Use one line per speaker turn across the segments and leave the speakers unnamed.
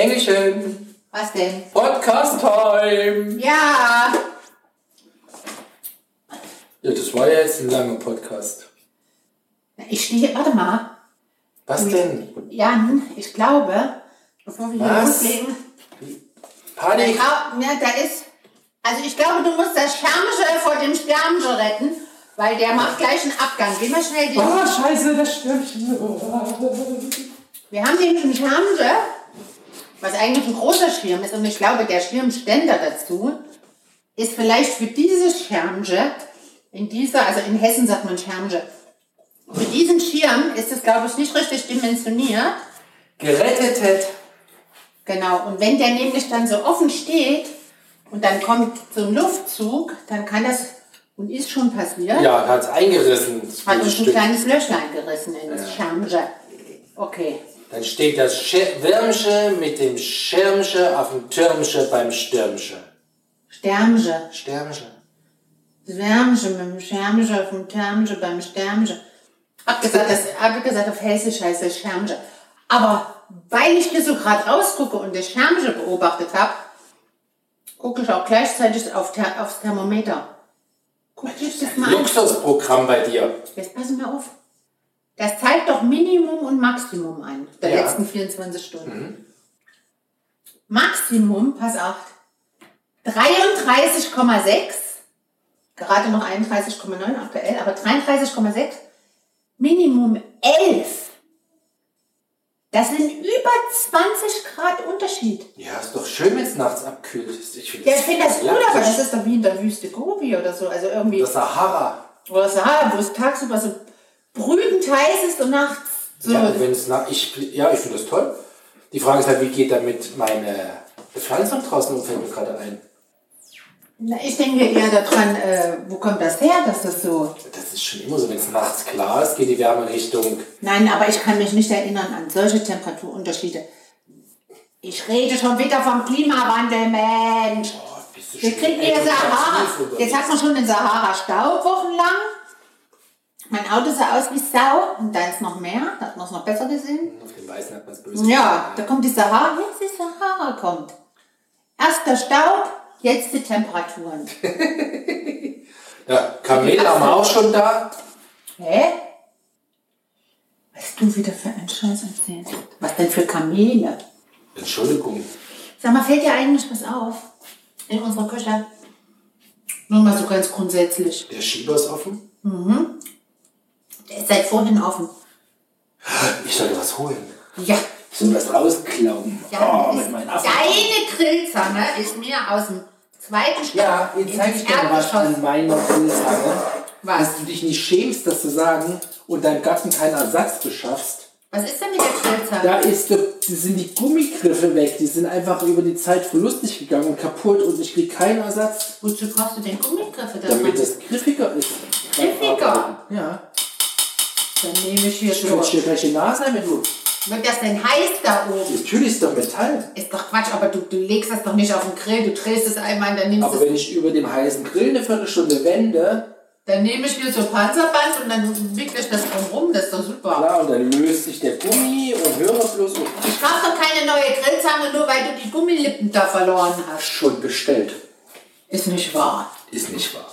Engelchen,
Was denn?
Podcast Time.
Ja.
Ja, das war ja jetzt ein langer Podcast.
Ich stehe, warte mal.
Was denn?
Jan, ich glaube, bevor wir hier
Was?
loslegen,
Panik?
Ja, ja, da ist. Also ich glaube, du musst das Schermische vor dem Sternmische retten, weil der macht gleich einen Abgang. Geh mal schnell den.
Ah, scheiße, das stimmt.
Wir haben einen Schermische, was eigentlich ein großer Schirm ist. Und ich glaube, der Schirmständer dazu ist vielleicht für dieses Schermische, in dieser, also in Hessen sagt man Schermische, für diesen Schirm ist es, glaube ich, nicht richtig dimensioniert.
Gerettet.
Genau, und wenn der nämlich dann so offen steht und dann kommt so ein Luftzug, dann kann das, und ist schon passiert,
Ja, hat es eingerissen. das
hat uns ein kleines Löchlein gerissen ins Schamge. Okay.
Dann steht das Schir Wärmsche mit dem Schirmsche auf dem Türmsche beim Stürmsche.
Sternge.
Stürmsche.
Swärmge mit dem Schermge auf dem Termge beim Sternge. Hab gesagt, das, hab gesagt, auf Hessisch heißt das Schermge. Aber weil ich hier so gerade rausgucke und das Schermge beobachtet habe, gucke ich auch gleichzeitig auf Ther aufs Thermometer. Guck dich das mal an.
Luxusprogramm bei dir.
Jetzt passen wir auf. Das zeigt doch Minimum und Maximum ein der
Ja.
letzten 24 Stunden. Maximum, pass auf, 33,6. Gerade noch 31,9 aktuell, aber 33,6. Minimum 11. Das sind über 20 Grad Unterschied.
Ja, ist doch schön, wenn es nachts abkühlt. Ich finde
Ja, ich finde das gut, aber das ist doch wie in der Wüste Gobi oder so. Also irgendwie.
Das Sahara.
Oder Sahara, wo es tagsüber so brütend heiß ist und nachts so.
Ja, wenn es nach, ich, ja, ich finde das toll. Die Frage ist halt, wie geht damit meine Bepflanzung draußen um, fällt mir gerade ein.
Na, ich denke eher daran, äh, wo kommt das her, dass das so.
Das ist schon immer so, wenn es nachts klar ist, geht die Wärme Richtung.
Nein, aber ich kann mich nicht erinnern an solche Temperaturunterschiede. Ich rede schon wieder vom Klimawandel, Mensch.
Oh,
Wir kriegen hier Sahara. Jetzt hat man schon den Sahara-Staub wochenlang. Mein Auto sah aus wie Sau und da ist noch mehr. Da hat man es noch besser gesehen.
Auf den Weißen hat man es böse.
Ja, da kommt die Sahara. Jetzt die Sahara kommt. Erst der Staub, jetzt die Temperaturen.
Ja, Kamel haben wir auch schon da.
Hä? Was du wieder für einen Scheiß erzählst? Was denn für Kamele?
Entschuldigung.
Sag mal, fällt dir eigentlich was auf? In unserer Küche? Nur mal so ganz grundsätzlich.
Der Schieber ist offen.
Der ist seit vorhin offen.
Ich sollte was holen.
Ja.
Ich soll was rausklauen.
ja
oh, mit meinen Affen.
deine Grillzange ist mir aus dem zweiten Stock
Ja, jetzt
ins
zeig ich dir mal was an meiner Grillzange.
Was?
Dass du dich nicht schämst, das zu sagen und deinem Gatten keinen Ersatz beschaffst.
Was ist denn mit der Grillzange?
Da ist, die sind die Gummigriffe weg. Die sind einfach über die Zeit verlustig gegangen und kaputt und ich kriege keinen Ersatz,
Wozu brauchst du denn Gummigriffe da
damit
dran?
es griffiger ist.
Griffiger?
Ja.
Dann nehme ich hier
Ich
so.
quetsche dir gleich die Nase wenn du.
Wird das denn heiß da oben?
Natürlich ist doch Metall.
Ist doch Quatsch, aber du, du legst das doch nicht auf den Grill. Du drehst es einmal, dann nimmst
Aber
es
wenn ich über dem heißen Grill eine Viertelstunde wende,
Dann nehme ich mir so Panzerband und dann wickle ich das drumrum. Das ist doch super.
klar, und dann löst sich der Gummi und höre bloß und
Ich kaufe doch keine neue Grillzange, nur weil du die Gummilippen da verloren hast.
schon bestellt.
Ist nicht wahr.
Ist nicht wahr.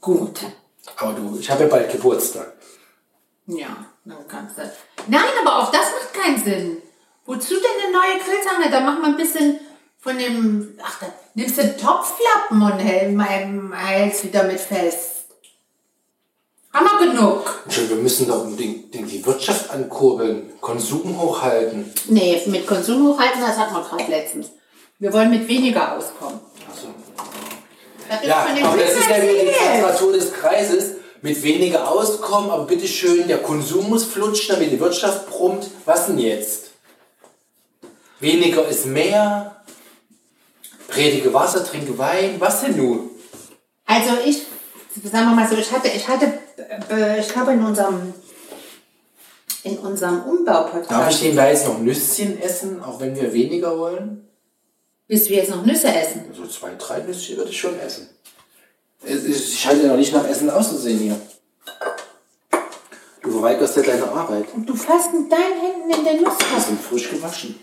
Gut.
Aber du, ich habe ja bald Geburtstag.
Ja, dann kannst du. Nein, aber auch das macht keinen Sinn. Wozu denn eine neue Grillzange? Da macht man ein bisschen von dem. Ach, da nimmst du Topflappen und hält meinem Hals wieder mit fest. Haben wir genug?
Schon, wir müssen doch unbedingt die die Wirtschaft ankurbeln, Konsum hochhalten.
Nee, mit Konsum hochhalten, das hatten wir gerade letztens. Wir wollen mit weniger auskommen. Das ist
ja,
von den
aber das ist ja wieder die Quadratur des Kreises. Mit weniger Auskommen, aber bitteschön, der Konsum muss flutschen, damit die Wirtschaft brummt. Was denn jetzt? Weniger ist mehr. Predige Wasser, trinke Wein. Was denn nun?
Also ich, sagen wir mal so, ich hatte, ich hatte, äh, ich habe in unserem, in unserem
Darf
Umbau-Podcast,
ich den da jetzt noch Nüsschen essen, auch wenn wir weniger wollen?
bis wir jetzt noch Nüsse essen.
So zwei, drei Nüsschen würde ich schon essen. Es halte ja noch nicht nach Essen auszusehen hier. Du verweigerst ja deine Arbeit.
Und du fasst mit deinen Händen in der
Die
Nusskasten.
sind frisch gewaschen.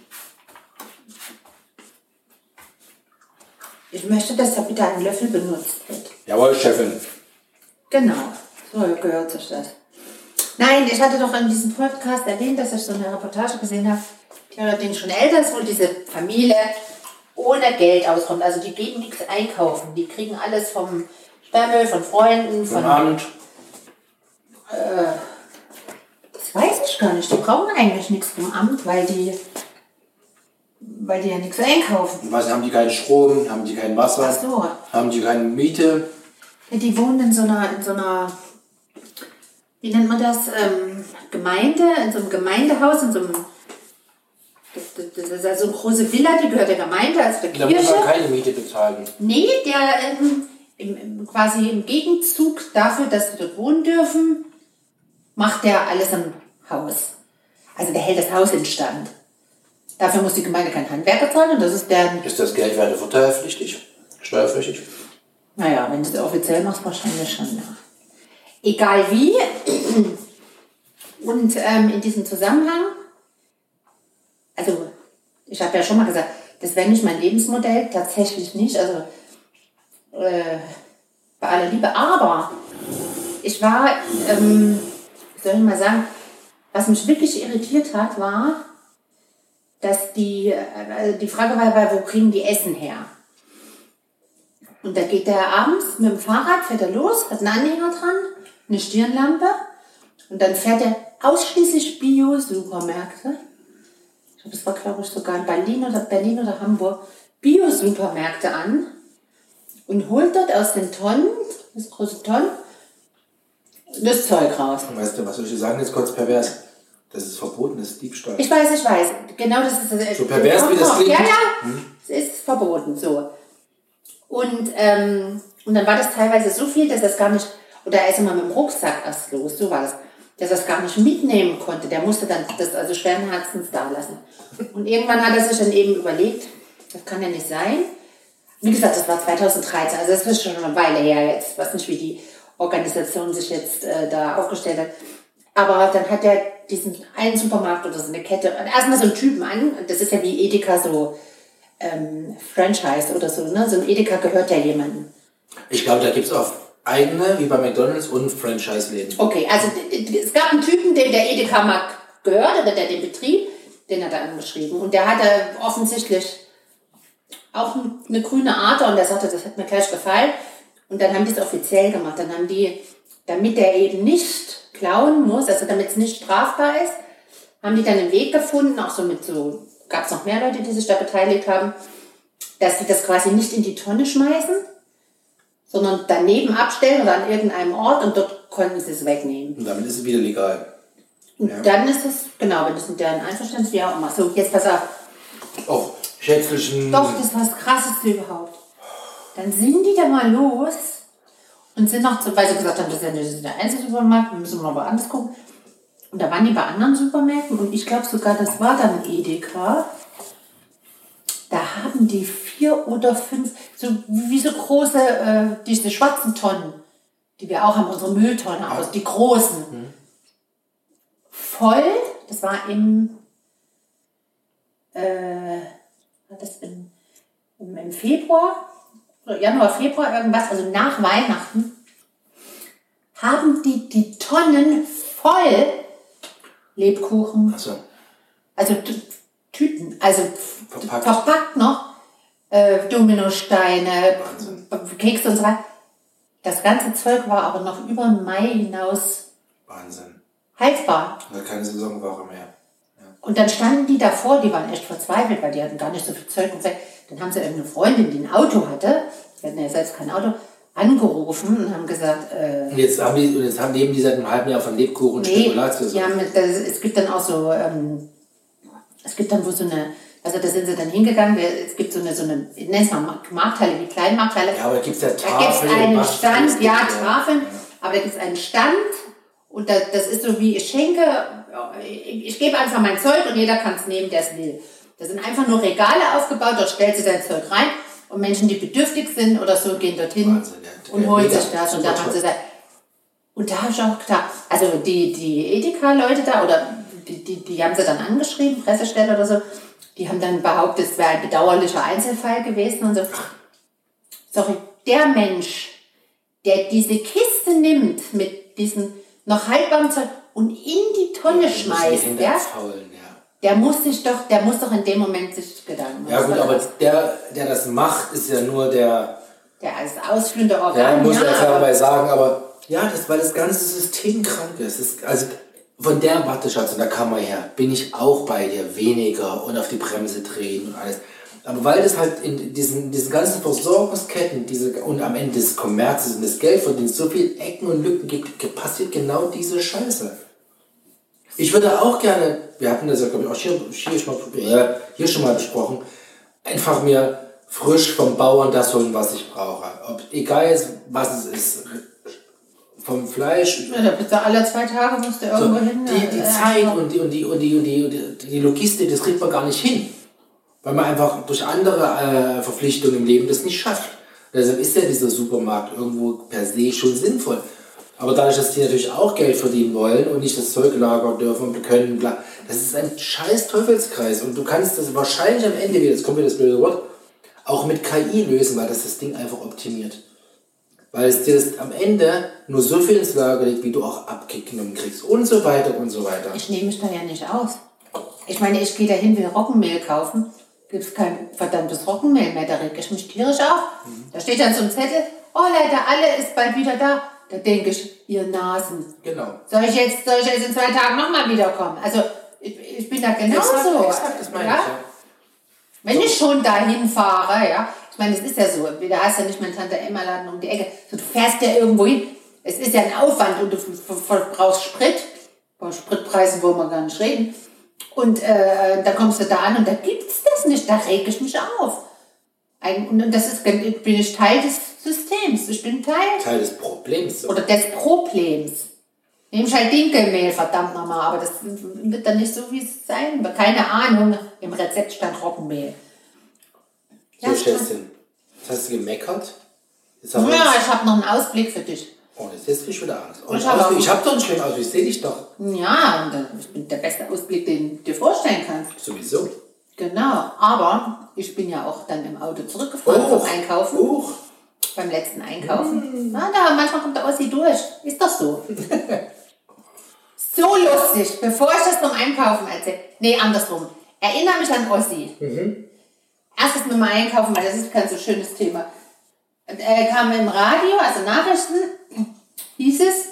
Ich möchte, dass da bitte ein Löffel benutzt wird.
Jawohl, Chefin.
Genau, so gehört sich das. Nein, ich hatte doch in diesem Podcast erwähnt, dass ich so eine Reportage gesehen habe, die allerdings schon älter ist, wo diese Familie ohne Geld auskommt. Also die gehen nichts einkaufen. Die kriegen alles vom Sperrmüll, von Freunden, von...
Abend.
Das weiß ich gar nicht. Die brauchen eigentlich nichts vom Amt, weil die, weil die ja nichts einkaufen.
Was, haben die keinen Strom? Haben die kein Wasser?
Ach so.
Haben die keine Miete?
Ja, die wohnen in so einer, in so einer, wie nennt man das, ähm, Gemeinde, in so einem Gemeindehaus, in so einem, das, ist also eine große Villa, die gehört der Gemeinde, also der
Da muss
Kirche.
man keine Miete bezahlen.
Nee, der ähm, im, im, quasi im Gegenzug dafür, dass sie dort wohnen dürfen, macht der alles am Haus. Also der hält das Haus in Stand. Dafür muss die Gemeinde kein Handwerker zahlen und das ist deren,
Ist das Geld versteuerpflichtig? Steuerpflichtig?
naja, wenn du es offiziell machst, wahrscheinlich schon, ja. Egal wie. Und ähm, in diesem Zusammenhang, also ich habe ja schon mal gesagt, das wäre nicht mein Lebensmodell, tatsächlich nicht. Also äh, bei aller Liebe. Aber ich war, ähm, soll ich mal sagen, was mich wirklich irritiert hat, war, dass die, also die Frage war, war, wo kriegen die Essen her? Und da geht der abends mit dem Fahrrad, fährt er los, hat einen Anhänger dran, eine Stirnlampe und dann fährt er ausschließlich Bio-Supermärkte. Ich glaube, das war, glaube ich, sogar in Berlin oder Berlin oder Hamburg. Bio-Supermärkte an und holt dort aus den Tonnen, das große Tonnen, das Zeug raus.
Weißt du, was soll ich sagen? Jetzt kurz pervers. Das ist verboten, das ist Diebstahl.
Ich weiß, ich weiß. Genau das ist das.
So pervers, wie das klingt.
Ja, ja. Es ist verboten, so. Und, ähm, und dann war das teilweise so viel, dass es gar nicht, oder er ist immer mit dem Rucksack erst los, so war das, dass er es gar nicht mitnehmen konnte. Der musste dann das also schweren Herzens da lassen. Und irgendwann hat er sich dann eben überlegt, das kann ja nicht sein. Wie gesagt, das war 2013, also das ist schon eine Weile her jetzt. Ich weiß nicht, wie die Organisation sich jetzt äh, da aufgestellt hat. Aber dann hat er diesen einen Supermarkt oder so eine Kette, erstmal so einen Typen an, das ist ja wie Edeka so ähm, Franchise oder so, ne? So ein Edeka gehört ja jemandem.
Ich glaube, da gibt es auch eigene, wie bei McDonalds, und Franchise-Läden.
Okay, also es gab einen Typen, dem der Edeka Markt gehört, oder der den Betrieb, den hat er angeschrieben. Und der hatte offensichtlich auch ein- eine grüne Ader und der sagte, das hat mir gleich gefallen. Und dann haben die es offiziell gemacht. Dann haben die, damit der eben nicht klauen muss, also damit es nicht strafbar ist, haben die dann einen Weg gefunden, auch so mit so, gab es noch mehr Leute, die sich da beteiligt haben, dass sie das quasi nicht in die Tonne schmeißen, sondern daneben abstellen oder an irgendeinem Ort und dort konnten sie es wegnehmen.
Und damit ist es wieder legal.
Und dann ist es, genau, wenn das mit deren Einverständnis, wie auch immer. So, jetzt pass auf.
Auf schätzlichen.
Doch, das war das Krasseste überhaupt. Dann sind die da mal los und sind noch, weil sie gesagt haben, das ist ja nicht der Einzelsupermarkt, wir müssen mal woanders gucken. Und da waren die bei anderen Supermärkten und ich glaube sogar, das war dann Edeka. Da haben die vier oder fünf, so wie so große, äh, diese schwarzen Tonnen, die wir auch haben, unsere Mülltonne aus, die großen. Voll, das war im, äh, das im, im, im Februar, Januar, Februar, irgendwas, also nach Weihnachten, haben die die Tonnen voll Lebkuchen,
Achso.
also Tüten, also
Verpackt.
verpackt, noch, äh, Dominosteine. Kekse und so weiter. Das ganze Zeug war aber noch über Mai hinaus
Wahnsinn.
haltbar.
Da keine Saisonware mehr.
Und dann standen die davor, die waren echt verzweifelt, weil die hatten gar nicht so viel Zeug und. Dann haben sie irgendeine Freundin, die ein Auto hatte, die hatten ja selbst kein Auto, angerufen und haben gesagt, äh,
Und jetzt haben die, und jetzt haben neben die seit einem halben Jahr von Lebkuchen und
nee,
Spekulatius.
das, es gibt dann auch so, ähm, es gibt dann wo so eine, also da sind sie dann hingegangen, es gibt so eine, so eine, ich nenne es mal Markthalle, wie Kleinmarkthalle.
Ja, aber da gibt's ja
Da gibt
Tafeln.
es einen Stand, ja, Tafeln, aber da gibt es einen Stand und da, das ist so wie, ich schenke, ich, gebe einfach mein Zeug und jeder kann es nehmen, der es will. Da sind einfach nur Regale aufgebaut, dort stellt sie sein Zeug rein und Menschen, die bedürftig sind oder so, gehen dorthin
Wahnsinn, ja.
und holen sich das und da haben sie. Und da habe ich auch gedacht, also die, die Edeka-Leute da, oder die, die, die haben sie dann angeschrieben, Pressestelle oder so, die haben dann behauptet, es wäre ein bedauerlicher Einzelfall gewesen und so. sorry, der Mensch, der diese Kiste nimmt mit diesem noch halbwarmen Zeug und in die Tonne
Die müssen die
schmeißt,
Hände
ja,
ja.
der muss sich doch, der muss doch in dem Moment sich Gedanken machen.
Ja gut, aber der, der das macht, ist ja nur der,
Der als ausführende
ja,
Organ,
muss man
ja, aber-
dabei sagen, aber ja, das, weil das ganze System krank ist. Das, also von der Warte, Schatz, und da kann man her, bin ich auch bei dir, weniger und auf die Bremse drehen und alles. Aber weil das halt in diesen, diesen ganzen Versorgungsketten diese, und am Ende des Kommerzes und des Geldverdienens so viele Ecken und Lücken gibt, passiert genau diese Scheiße. Ich würde auch gerne, wir hatten das ja, glaube ich, auch hier, hier, schon mal, hier schon mal besprochen, einfach mir frisch vom Bauern das holen, was ich brauche. Ob, egal jetzt, was es ist. Vom Fleisch,
Ja, da bist du alle zwei Tage musst du
so,
irgendwo hin.
die, die
äh,
Zeit und die, und, die, und, die, und, die, und die Logistik, das kriegt man gar nicht hin. Weil man einfach durch andere äh, Verpflichtungen im Leben das nicht schafft. Deshalb ist ja dieser Supermarkt irgendwo per se schon sinnvoll. Aber dadurch, dass die natürlich auch Geld verdienen wollen und nicht das Zeug lagern dürfen und können, das ist ein scheiß Teufelskreis. Und du kannst das wahrscheinlich am Ende wieder, jetzt kommt wieder das blöde Wort, auch mit KI lösen, weil das das Ding einfach optimiert. Weil es dir das am Ende nur so viel ins Lager legt, wie du auch abgenommen kriegst und so weiter und so weiter.
Ich nehme mich da ja nicht aus. Ich meine, ich gehe dahin, will Roggenmehl kaufen. Gibt es kein verdammtes Roggenmehl mehr, da reg ich mich tierisch auf. Da steht dann so ein Zettel, oh Leute, alle ist bald wieder da. Da denke ich, ihr Nasen.
Genau.
Soll ich jetzt, soll ich jetzt in zwei Tagen nochmal wiederkommen? Also, ich, ich bin da genauso.
Exakt, exakt, das meine
ja?
ich, ja.
Wenn ich schon dahin fahre, ja, ich meine, es ist ja so, da hast du ja nicht mein Tante Emma Laden um die Ecke, so, du fährst ja irgendwo hin, es ist ja ein Aufwand und du brauchst Sprit, bei Spritpreisen wollen wir gar nicht reden, und äh, da kommst du da an und da gibt's das nicht, da reg ich mich auf. Ein, und das ist, bin ich Teil des Systems, ich bin Teil
Teil des Problems.
oder des Problems. Nehme ich halt Dinkelmehl, verdammt nochmal, aber das wird dann nicht so, wie es sein wird. Keine Ahnung, im Rezept stand Roggenmehl.
So, Schätzchen. Hast du gemeckert.
Ja, ich habe noch einen Ausblick für dich.
oh, jetzt jetzt krieg ich wieder Angst. Oh,
Ich
ich
hab
hab
auch-
ich hab doch einen schönen Ausblick, ich sehe dich doch.
Ja, und, äh, ich bin der beste Ausblick, den du dir vorstellen kannst.
Sowieso.
Genau, aber ich bin ja auch dann im Auto zurückgefahren
Huch.
vom Einkaufen,
Huch.
beim letzten Einkaufen. Na, da, manchmal kommt der Ossi durch. Ist doch so. so lustig, bevor ich das vom Einkaufen erzähle. Nee, andersrum. Erinnere mich an Ossi. Erstes mit dem Einkaufen, weil das ist kein so schönes Thema. Äh, kam im Radio, also Nachrichten, hieß es,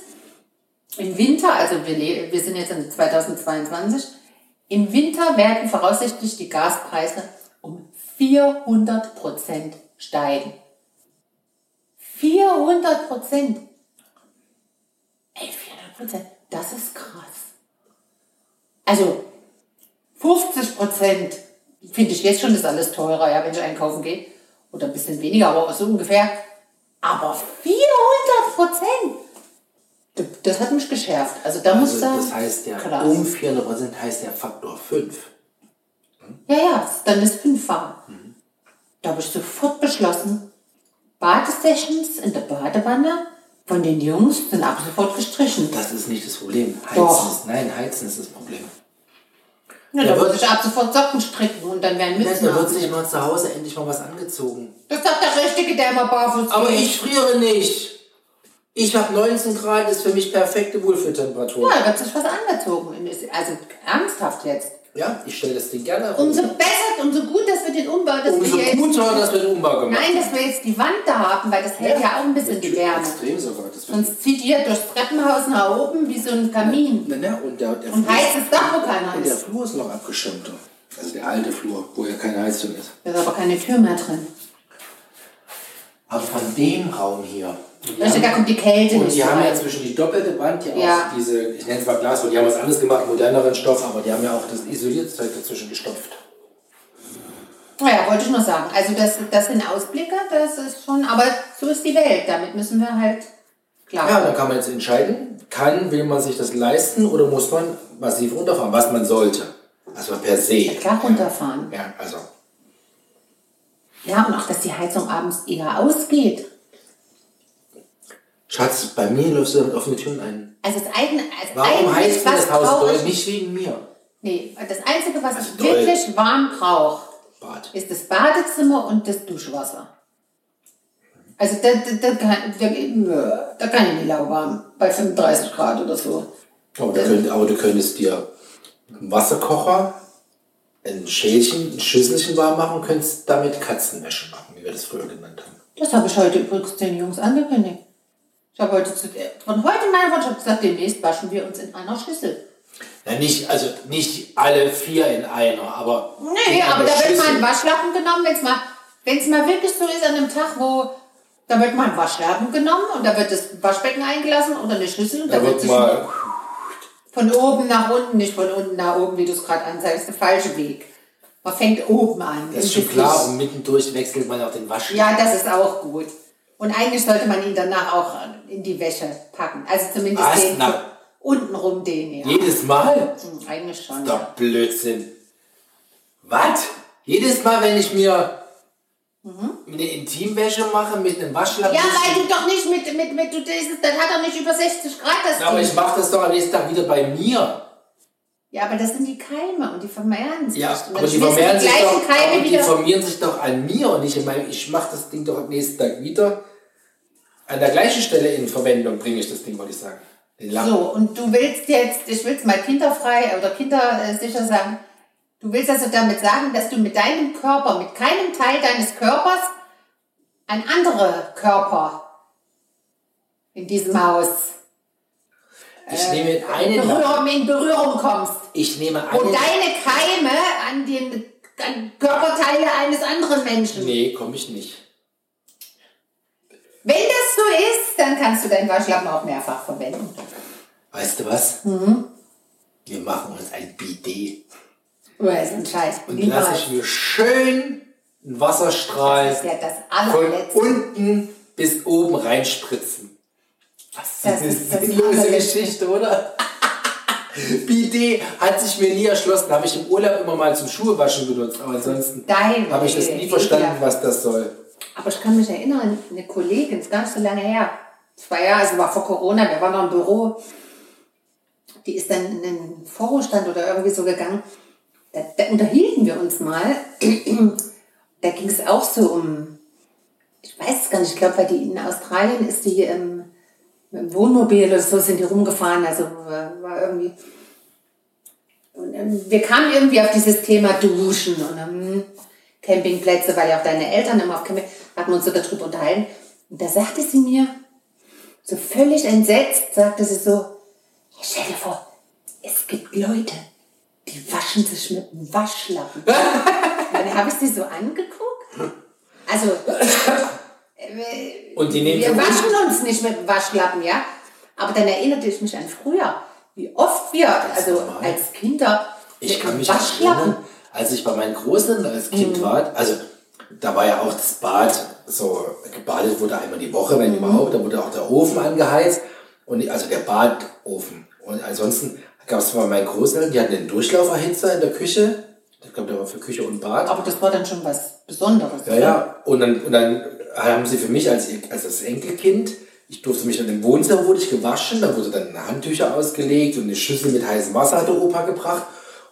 im Winter, also wir, wir sind jetzt in 2022, im Winter werden voraussichtlich die Gaspreise um 400 Prozent steigen. 400 Prozent. Ey, 400 Prozent, das ist krass. Also 50 Prozent finde ich jetzt schon ist alles teurer, ja, wenn ich einkaufen gehe. Oder ein bisschen weniger, aber so ungefähr. Aber 400 Prozent! Das hat mich geschärft. Also da muss
Also,
da.
das heißt ja,
krass.
um 400% heißt ja Faktor 5.
Ja, ja, dann ist fünffacher. Da habe ich sofort beschlossen, Badesessions in der Badewanne von den Jungs sind ab sofort gestrichen.
Das ist nicht das Problem. Heizen
Doch.
ist, nein, Heizen ist das Problem.
Ja,
Da
da würde ich ab sofort Socken stricken und dann werden
Da
Mützen
wird sich mal zu Hause endlich mal was angezogen.
Das ist doch der Richtige, der immer barfuß
Aber
geht.
ich friere nicht. Ich habe 19 Grad, ist für mich perfekte Wohlfühltemperatur.
Ja, da wird sich was angezogen. Also ernsthaft jetzt.
Ja, ich stelle das Ding gerne auf.
Umso besser, umso gut, dass wir den Umbau, dass
Umso
wir jetzt,
guter, dass wir den Umbau gemacht
nein, dass wir jetzt die Wand da haben, weil das hält ja, auch ein bisschen die Wärme.
Extrem sogar.
Sonst zieht ihr durchs Treppenhaus nach oben wie so ein Kamin.
Na, na, und der, der
Und
Flur-
heizt es da, wo keiner
Und der
ist.
Flur ist noch abgeschirmt. Also der alte Flur, wo ja keine Heizung ist.
Da ist aber keine Tür mehr drin.
Aber von dem Raum hier.
Da kommt die Kälte
Und die haben ja
rein.
zwischen die doppelte Wand ja auch
Ja.
diese, ich nenne es mal Glas, die haben was anderes gemacht, moderneren Stoff, aber die haben ja auch das Isolierzeug dazwischen gestopft.
Naja, wollte ich nur sagen. Also das, das sind Ausblicke, das ist schon, aber so ist die Welt. Damit müssen wir halt klar.
Ja, dann kann man jetzt entscheiden, kann, will man sich das leisten oder muss man massiv runterfahren, was man sollte. Also per se.
klar runterfahren.
Ja, also.
Ja, und auch, dass die Heizung abends eher ausgeht.
Schatz, bei mir läufst du damit offene Türen ein.
Also das eigene, also
Warum du
was
das Haus doll? Nicht wegen mir.
Nee, das Einzige, was
Also
ich
doll.
wirklich warm brauche,
Bad.
ist das Badezimmer und das Duschwasser. Also da, da, da, kann, da, da kann ich nicht lauwarm. Bei 35 Grad oder so.
Aber du, könnt, aber du könntest dir einen Wasserkocher, ein Schälchen, ein Schüsselchen warm machen und könntest damit Katzenwäsche machen, wie wir das früher genannt haben.
Das habe ich heute übrigens den Jungs angekündigt. Ich habe heute zu, von heute in meiner Workshop gesagt, demnächst waschen wir uns in einer Schüssel.
Na, nicht, also nicht alle vier in einer, aber.
Nee, aber da wird mal ein Waschlappen genommen, wenn es mal, wenn's mal wirklich so ist an einem Tag, wo da wird mal ein Waschlappen genommen und da wird das Waschbecken eingelassen oder eine Schüssel und da,
Da
wird
wird
sich
mal.
von oben nach unten, nicht von unten nach oben, wie du es gerade anzeigst, der falsche Weg. Man fängt oben an.
Das ist schon klar und mittendurch wechselt man auch den Wasch.
Ja, das ist auch gut. Und eigentlich sollte man ihn danach auch in die Wäsche packen. Also zumindest
Was?
den
Na.
untenrum den, ja.
Jedes Mal?
Hm, Eigentlich schon.
Doch
Ja.
Blödsinn. Was? Jedes Mal, wenn ich mir eine Intimwäsche mache mit einem Waschlappen.
Mhm. ja, weil du doch nicht mit, mit, mit du dieses, dann hat er nicht über 60 Grad das
Na, aber ich mache das doch am nächsten Tag wieder bei mir.
Ja, aber das sind die Keime und die vermehren sich.
Ja, aber die vermehren sich doch,
Keime
aber die
wieder.
vermehren sich doch an mir und nicht in meinem, ich mache das Ding doch am nächsten Tag wieder. An der gleichen Stelle in Verwendung bringe ich das Ding, wollte ich sagen.
So, und du willst jetzt, ich will es mal kinderfrei oder kindersicher sagen, du willst also damit sagen, dass du mit deinem Körper, mit keinem Teil deines Körpers an andere Körper in diesem Haus
Ich nehme einen.
Berührung, in Berührung kommst.
Ich nehme einen
deine Keime an den an Körperteile eines anderen Menschen.
Nee, komme ich nicht.
Wenn das so ist, dann kannst du deinen Waschlappen auch mehrfach verwenden.
Weißt du was?
Mhm.
Wir machen uns ein Bidet.
Oder ist ein Scheiß.
Und lasse ich mir schön einen Wasserstrahl
ja
von unten bis oben reinspritzen. Was
Das
ist eine sinnlose. Geschichte, oder? Bidet hat sich mir nie erschlossen. Habe ich im Urlaub immer mal zum Schuhewaschen benutzt. Aber ansonsten habe ich das nie
Idee,
verstanden,
ja.
was das soll.
Aber ich kann mich erinnern, eine Kollegin, ist gar nicht so lange her, zwei Jahre, also war vor Corona, wir waren noch im Büro, die ist dann in den Vorruhestand oder irgendwie so gegangen. Da, da unterhielten wir uns mal. da ging es auch so um, ich weiß es gar nicht, ich glaube, weil die in Australien ist die ähm, mit dem Wohnmobil oder so sind die rumgefahren, also äh, war irgendwie. Und ähm, wir kamen irgendwie auf dieses Thema Duschen und ähm, Campingplätze, weil ja auch deine Eltern immer auf Camping, hatten uns so darüber unterhalten. Und da sagte sie mir, so völlig entsetzt, sagte sie so, "Ja, stell dir vor, es gibt Leute, die waschen sich mit einem Waschlappen. Dann habe ich sie so angeguckt. Also,
Und die nehmen
wir waschen uns nicht mit Waschlappen, ja. Aber dann erinnerte ich mich an früher, wie oft wir, also
normal.
als Kinder,
Ich kann mich
Waschlappen,
erinnern, als ich bei meinen Großen als
Mhm.
Kind war, also da war ja auch das Bad so, gebadet wurde einmal die Woche,
Mhm.
wenn überhaupt, da wurde auch der Ofen angeheizt und also der Badofen. Und ansonsten gab es bei meinen Großeltern, die hatten einen Durchlauferhitzer in der Küche. Ich glaube, der war für Küche und Bad.
aber das war dann schon was Besonderes.
Ja, ja. Und dann, und dann haben sie für mich als, als das Enkelkind, ich durfte mich dann im Wohnzimmer wurde ich gewaschen, da wurde dann Handtücher ausgelegt und eine Schüssel mit heißem Wasser hat der Opa gebracht.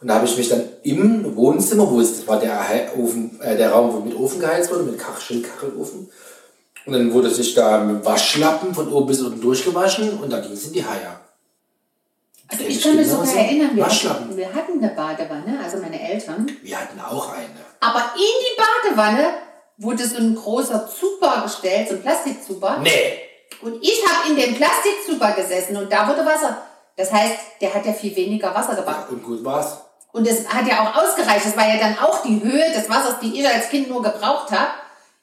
Und da habe ich mich dann im Wohnzimmer, wo es, das war der, Ofen, äh, der Raum, wo mit Ofen geheizt wurde, mit Kach, Kachelofen. Und dann wurde sich da mit Waschlappen von oben bis unten durchgewaschen und da ging es in die Haie.
Also ich kann mich
genauso.
sogar erinnern, wir
Waschlappen.
hatten, wir hatten eine Badewanne, also meine Eltern.
Wir hatten auch eine.
Aber in die Badewanne wurde so ein großer Zuber gestellt, so ein Plastikzuber.
Nee.
Und ich habe in dem Plastikzuber gesessen und da wurde Wasser. Das heißt, der hat ja viel weniger Wasser gebracht.
Und gut war's.
Und es hat ja auch ausgereicht. Das war ja dann auch die Höhe des Wassers, die ich als Kind nur gebraucht habe.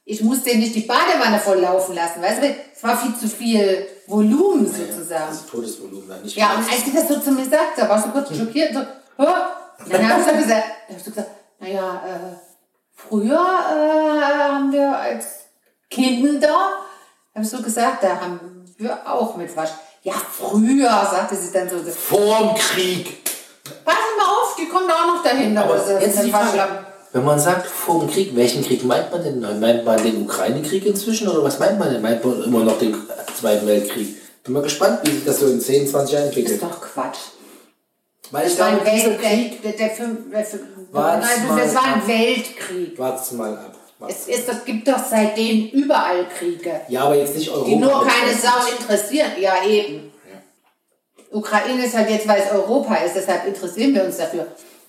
Ich musste nicht die Badewanne voll laufen lassen, weißt du? Es war viel zu viel Volumen sozusagen.
Also Todesvolumen dann nicht.
Ja, und als sie das so zu mir sagt, da war ich so kurz schockiert. So, und dann habe ich so gesagt, dann hab ich so gesagt, naja, äh, früher äh, haben wir als Kinder, habe ich so gesagt, da haben wir auch mit Wasch. Ja, früher, sagte sie dann so.
Vorm Krieg.
Pass mal auf, die kommen da auch noch dahinter.
Aber
das ist
jetzt die Frage, wenn man sagt vor dem Krieg, welchen Krieg meint man denn? Meint man den Ukraine-Krieg inzwischen oder was meint man denn? Meint man immer noch den Zweiten Weltkrieg? Bin mal gespannt, wie sich das so in 10, 20 Jahren
Das
entwickelt.
ist doch Quatsch.
Weil
Das war ein
dieser
Welt,
Krieg,
der, der, der, der,
mal
das war ein
ab.
Weltkrieg.
wart's mal ab.
Es, ist, es gibt doch seitdem überall Kriege,
Ja, aber jetzt nicht Europa.
die nur keine Sau interessieren. Ja, eben. Ukraine ist halt jetzt, weil es Europa ist, deshalb interessieren wir uns dafür.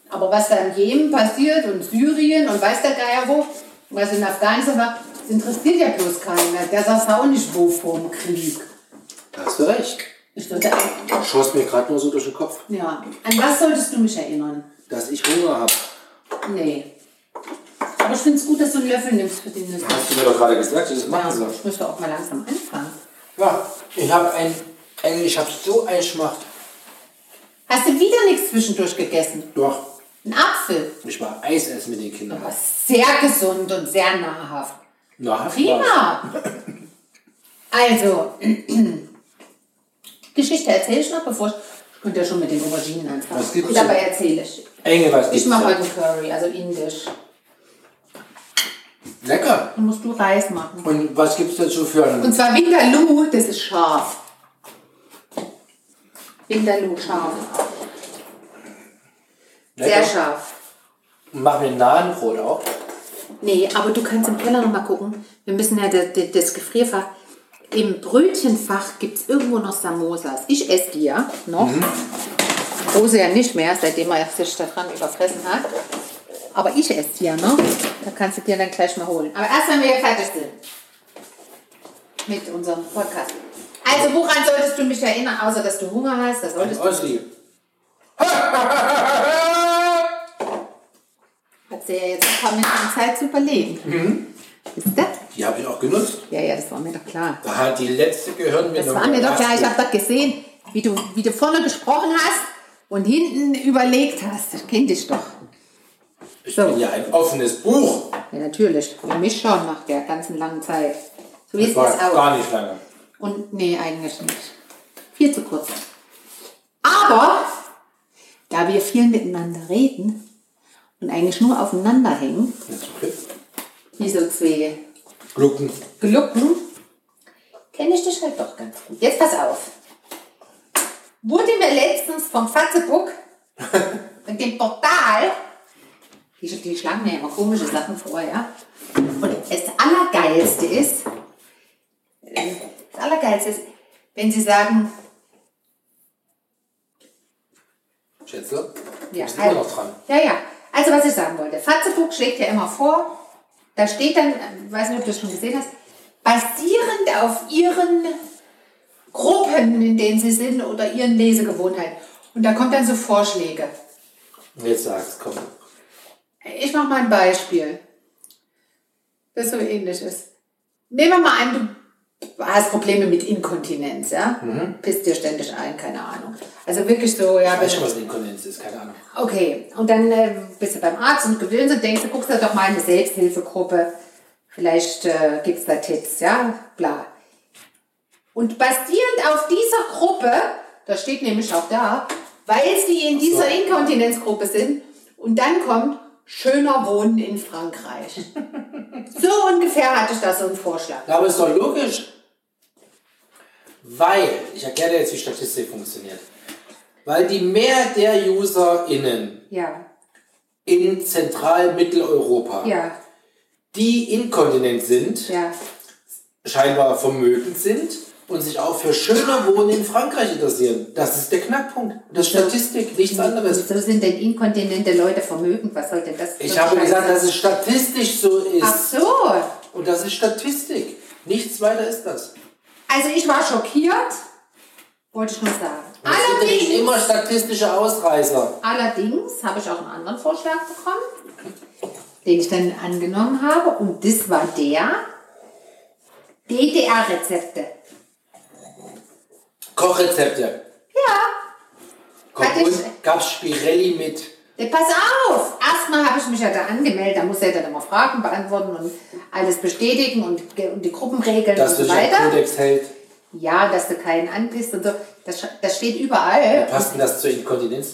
Aber was da im Jemen passiert und Syrien und weiß der Geier wo, was in Afghanistan war, das interessiert ja bloß keiner. Der sagt auch nicht wo vorm Krieg.
Da hast du recht.
Ich dachte,
Schoss mir gerade nur so durch den Kopf,
ja. An was solltest du mich erinnern?
dass ich Hunger habe.
Nee. Aber ich finde es gut, dass du einen Löffel nimmst für den Nüsse.
Hast du mir doch gerade gesagt, das
Ja,
machen soll.
ich müsste auch mal langsam anfangen.
Ja, ich habe ein, ein, ich habe so einen Schmacht.
Hast du wieder nichts zwischendurch gegessen?
Doch,
Ein Apfel.
ich war Eis essen mit den Kindern.
Aber sehr gesund und sehr nahrhaft.
Na,
Prima. Also, Geschichte erzähle ich noch, bevor ich, ich könnte ja schon mit den Auberginen anfangen.
Was gibt's
dabei
denn?
erzähle ich.
Engel, was
Ich
gibt's
mache
da?
heute Curry, also indisch.
Lecker.
Dann musst du Reis machen.
Und was gibt's dazu für einen?
Und zwar Vindaloo, das ist scharf. Vindaloo, scharf. Sehr
Lecker.
scharf.
Mach mir Nahenbrot auch.
Nee, aber du kannst im Keller noch mal gucken. Wir müssen ja das, das Gefrierfach. Im Brötchenfach gibt es irgendwo noch Samosas. Ich esse die ja noch. Rose ja nicht mehr, seitdem er sich daran überfressen hat. Aber ich esse die ja noch. Da kannst du dir dann gleich mal holen. Aber erst, wenn wir fertig sind. Mit unserem Podcast. Also, woran solltest du mich erinnern, außer dass du Hunger hast? Das solltest du.
Osli.
Hat sie ja jetzt ein paar Minuten Zeit zu überlegen.
Mhm.
Wisst ihr?
Die habe ich auch genutzt.
Ja, ja, das war mir doch klar.
Da hat die letzte Gehirnwindung.
Das war mir doch klar. Ich habe doch gesehen, wie du, wie du vorne gesprochen hast und hinten überlegt hast. Ich kenne dich doch.
Ich
So.
bin ja ein offenes Buch.
Ja, natürlich. Für mich schon nach der ganzen langen Zeit. So wie
Das
das auch.
gar nicht lange.
Und nee, eigentlich nicht. Viel zu kurz. Aber da wir viel miteinander reden und eigentlich nur aufeinander hängen,
Ja,
zwei
Glucken.
Glucken, kenne ich dich halt doch ganz gut. Jetzt pass auf. Wurde mir letztens vom Fatzebuck mit dem Portal, die, die schlagen mir immer komische Sachen vor, ja. Und das Allergeilste ist, äh, das Allergeilste ist, wenn sie sagen,
Schätzle?
Ja,
immer noch dran.
ja, ja. Also was ich sagen wollte, Fatzebuck schlägt ja immer vor, da steht dann, ich weiß nicht, ob du das schon gesehen hast, basierend auf ihren Gruppen, in denen sie sind oder ihren Lesegewohnheiten. Und da kommt dann so Vorschläge.
Jetzt sag's, komm.
Ich mache mal ein Beispiel, das so ähnlich ist. Nehmen wir mal an, du hast Probleme mit Inkontinenz, ja? Pisst dir ständig ein, keine Ahnung. Also wirklich so, ja,
Ich weiß schon, was Inkontinenz ist, keine Ahnung.
Okay, und dann äh, bist du beim Arzt und gewöhnst und denkst, du guckst da doch mal in eine Selbsthilfegruppe. Vielleicht äh, gibt es da Tipps, ja, bla. Und basierend auf dieser Gruppe, das steht nämlich auch da, weil sie in dieser Inkontinenzgruppe sind, und dann kommt schöner Wohnen in Frankreich. so ungefähr hatte ich da so einen Vorschlag.
Aber ist doch logisch. Weil, ich erkläre dir jetzt, wie Statistik funktioniert. Weil die Mehr der UserInnen
Ja,
in Zentral-Mitteleuropa,
ja,
die inkontinent sind,
ja.
scheinbar vermögend sind und sich auch für schöner Wohnen in Frankreich interessieren. Das ist der Knackpunkt. Das ist Statistik, nichts anderes.
Wieso sind denn inkontinente Leute vermögend? Was soll denn das?
Ich habe
Scheiße
gesagt, dass es statistisch so
Ach
ist.
so.
Und das ist Statistik. Nichts weiter ist das.
Also ich war schockiert, wollte ich nur sagen.
Das sind
Allerdings,
immer statistische Ausreißer.
allerdings habe ich auch einen anderen Vorschlag bekommen, den ich dann angenommen habe. Und das war der DDR-Rezepte.
Kochrezepte.
Ja. Ich-
und gab's Spirelli mit.
Ja, pass auf! Erstmal habe ich mich ja da angemeldet, da muss er dann immer Fragen beantworten und alles bestätigen und, und die Gruppenregeln
dass
und
du
so
dich am
weiter.
Kodex hält.
Ja, dass du keinen anpisst und so. Das, das steht überall.
Passt denn das zur Inkontinenz?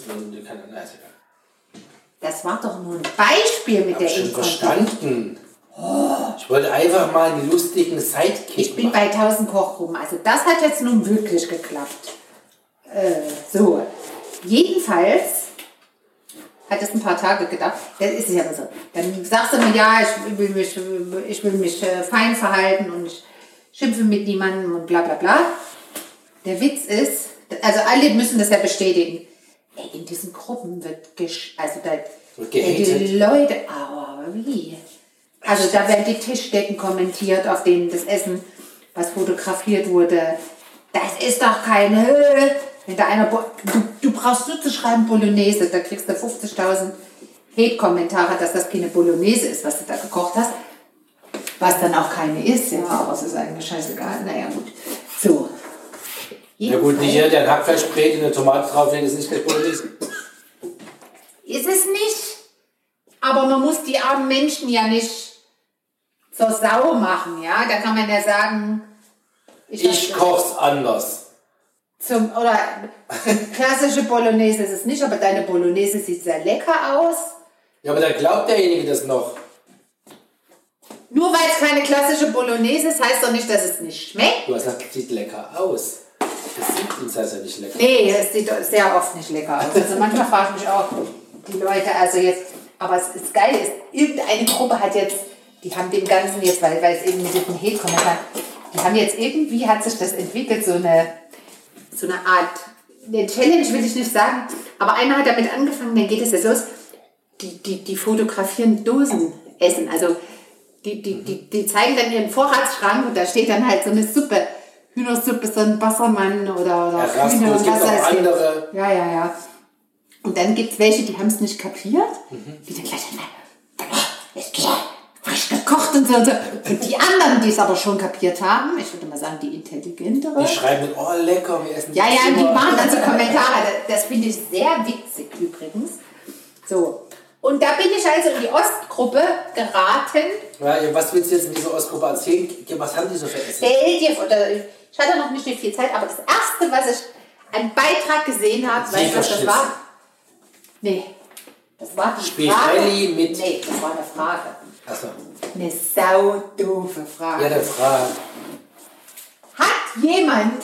Das war doch nur ein Beispiel mit
Hab
der
ich schon
Inkontinenz.
verstanden. Ich wollte einfach mal einen lustigen Sidekick
Ich bin
machen.
bei 1000 Kochgruppen. Also das hat jetzt nun wirklich geklappt. Äh, so. Jedenfalls hat es ein paar Tage gedauert. Das ist ja so. Dann sagst du mir, ja, ich will mich, ich will mich äh, fein verhalten und ich schimpfe mit niemandem und bla bla bla. Der Witz ist, also alle müssen das ja bestätigen. Ey, in diesen Gruppen wird gesch also da,
Wird
ey, die. Leute, aua, wie? Also da werden die Tischdecken kommentiert, auf denen das Essen, was fotografiert wurde. Das ist doch keine Höhe. Wenn da einer, Bo- du, du brauchst nur zu schreiben Bolognese, da kriegst du 50.000 Hate-Kommentare, dass das keine Bolognese ist, was du da gekocht hast. Was dann auch keine ist, ja, aber es ist eigentlich scheißegal. Naja, gut. So.
Ja gut, nicht jeder, der ein Hackfleischbrät in eine Tomate drauflegt, ist nicht gleich Bolognese.
Ist es nicht. Aber man muss die armen Menschen ja nicht zur Sau machen, ja. Da kann man ja sagen,
Ich koch's anders.
zum oder klassische Bolognese ist es nicht, aber deine Bolognese sieht sehr lecker aus.
Ja, aber da glaubt derjenige das noch.
Nur weil es keine klassische Bolognese ist, heißt doch nicht, dass es nicht schmeckt.
Du hast gesagt, es sieht lecker aus. Das sieht uns also nicht lecker.
Nee, es sieht sehr oft nicht lecker aus. Also manchmal frage ich mich auch, die Leute, also jetzt, aber es ist geil, ist, irgendeine Gruppe hat jetzt, die haben dem Ganzen jetzt, weil, weil es eben mit diesem Hate-Kommentar, die haben jetzt irgendwie, hat sich das entwickelt, so eine, so eine Art, eine Challenge will ich nicht sagen, aber einer hat damit angefangen, dann geht es jetzt los, die, die, die fotografieren Dosen essen, also die, die, die, die zeigen dann ihren Vorratsschrank und da steht dann halt so eine Suppe, Hühnersuppe, so ein Wassermann oder, oder
Erasmus,
Hühner und was ich.
andere.
Ja, ja, ja. Und dann gibt es welche, die haben es nicht kapiert.
Mhm.
Die dann gleich, klar, frisch gekocht und so und so. Und die anderen, die es aber schon kapiert haben, ich würde mal sagen, die intelligentere.
Die schreiben oh lecker, wir essen
Ja, ja, die machen dann so Kommentare. Das, finde ich sehr witzig übrigens. So. Und da bin ich also in die Ostgruppe geraten.
Ja, was willst du jetzt in dieser Ostgruppe erzählen? Was haben die so für Essen?
Stell dir vor, oder ich hatte noch nicht viel Zeit, aber das erste, was ich einen Beitrag gesehen habe, weißt du, was das war? Nee. Das war die
Spirelli
Frage.
mit-
Nee, das war eine Frage.
Achso.
Eine saudoofe Frage.
Ja, der Frage.
Hat jemand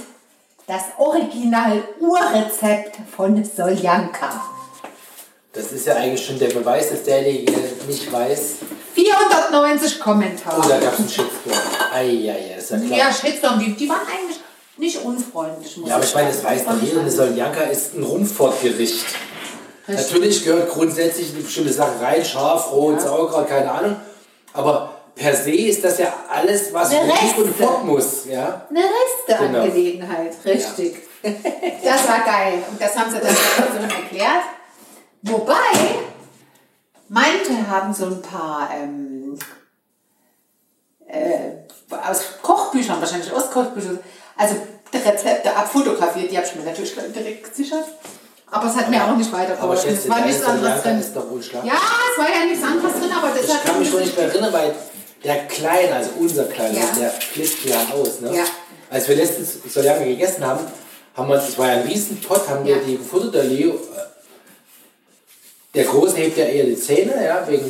das Original-Urrezept von Soljanka?
Das ist ja eigentlich schon der Beweis, dass derjenige nicht weiß.
490
Oh,
Kommentare.
da gab es einen Shitstorm. Eieiei, ist ja klar.
Ja, Shitstorm, die, die waren eigentlich nicht unfreundlich. muss
Ja, aber ich meine, das weiß doch jeder, eine Soljanka ist ein Rumfortgericht. Natürlich gehört grundsätzlich eine bestimmte Sache rein, scharf, rot, Sauerkraut, keine Ahnung. Aber per se ist das ja alles, was ruhig und fort muss. Ja?
Eine Resteangelegenheit, richtig. Das war geil. Und das haben sie dann so erklärt. Wobei, manche haben so ein paar ähm, äh, aus Kochbüchern, wahrscheinlich aus Kochbüchern, also Rezepte abfotografiert, die habe ich mir natürlich direkt gesichert. Aber es hat mir auch nicht
Aber
weitergeholfen.
schätze,
Es war nichts anderes drin.
ist doch.
Ja, es war ja nichts anderes drin, aber das
Ich
hat
kann mich schon nicht mehr erinnern, weil der Kleine, also unser Kleiner,
Ja.
der flippt ja aus. Ne?
Ja.
Als wir letztens Soljanka gegessen haben, haben wir, das war ja ein Riesenpott, haben wir
Ja.
die gefuttert, der Leo. äh, Der Große hebt ja eher die Zähne, ja, wegen.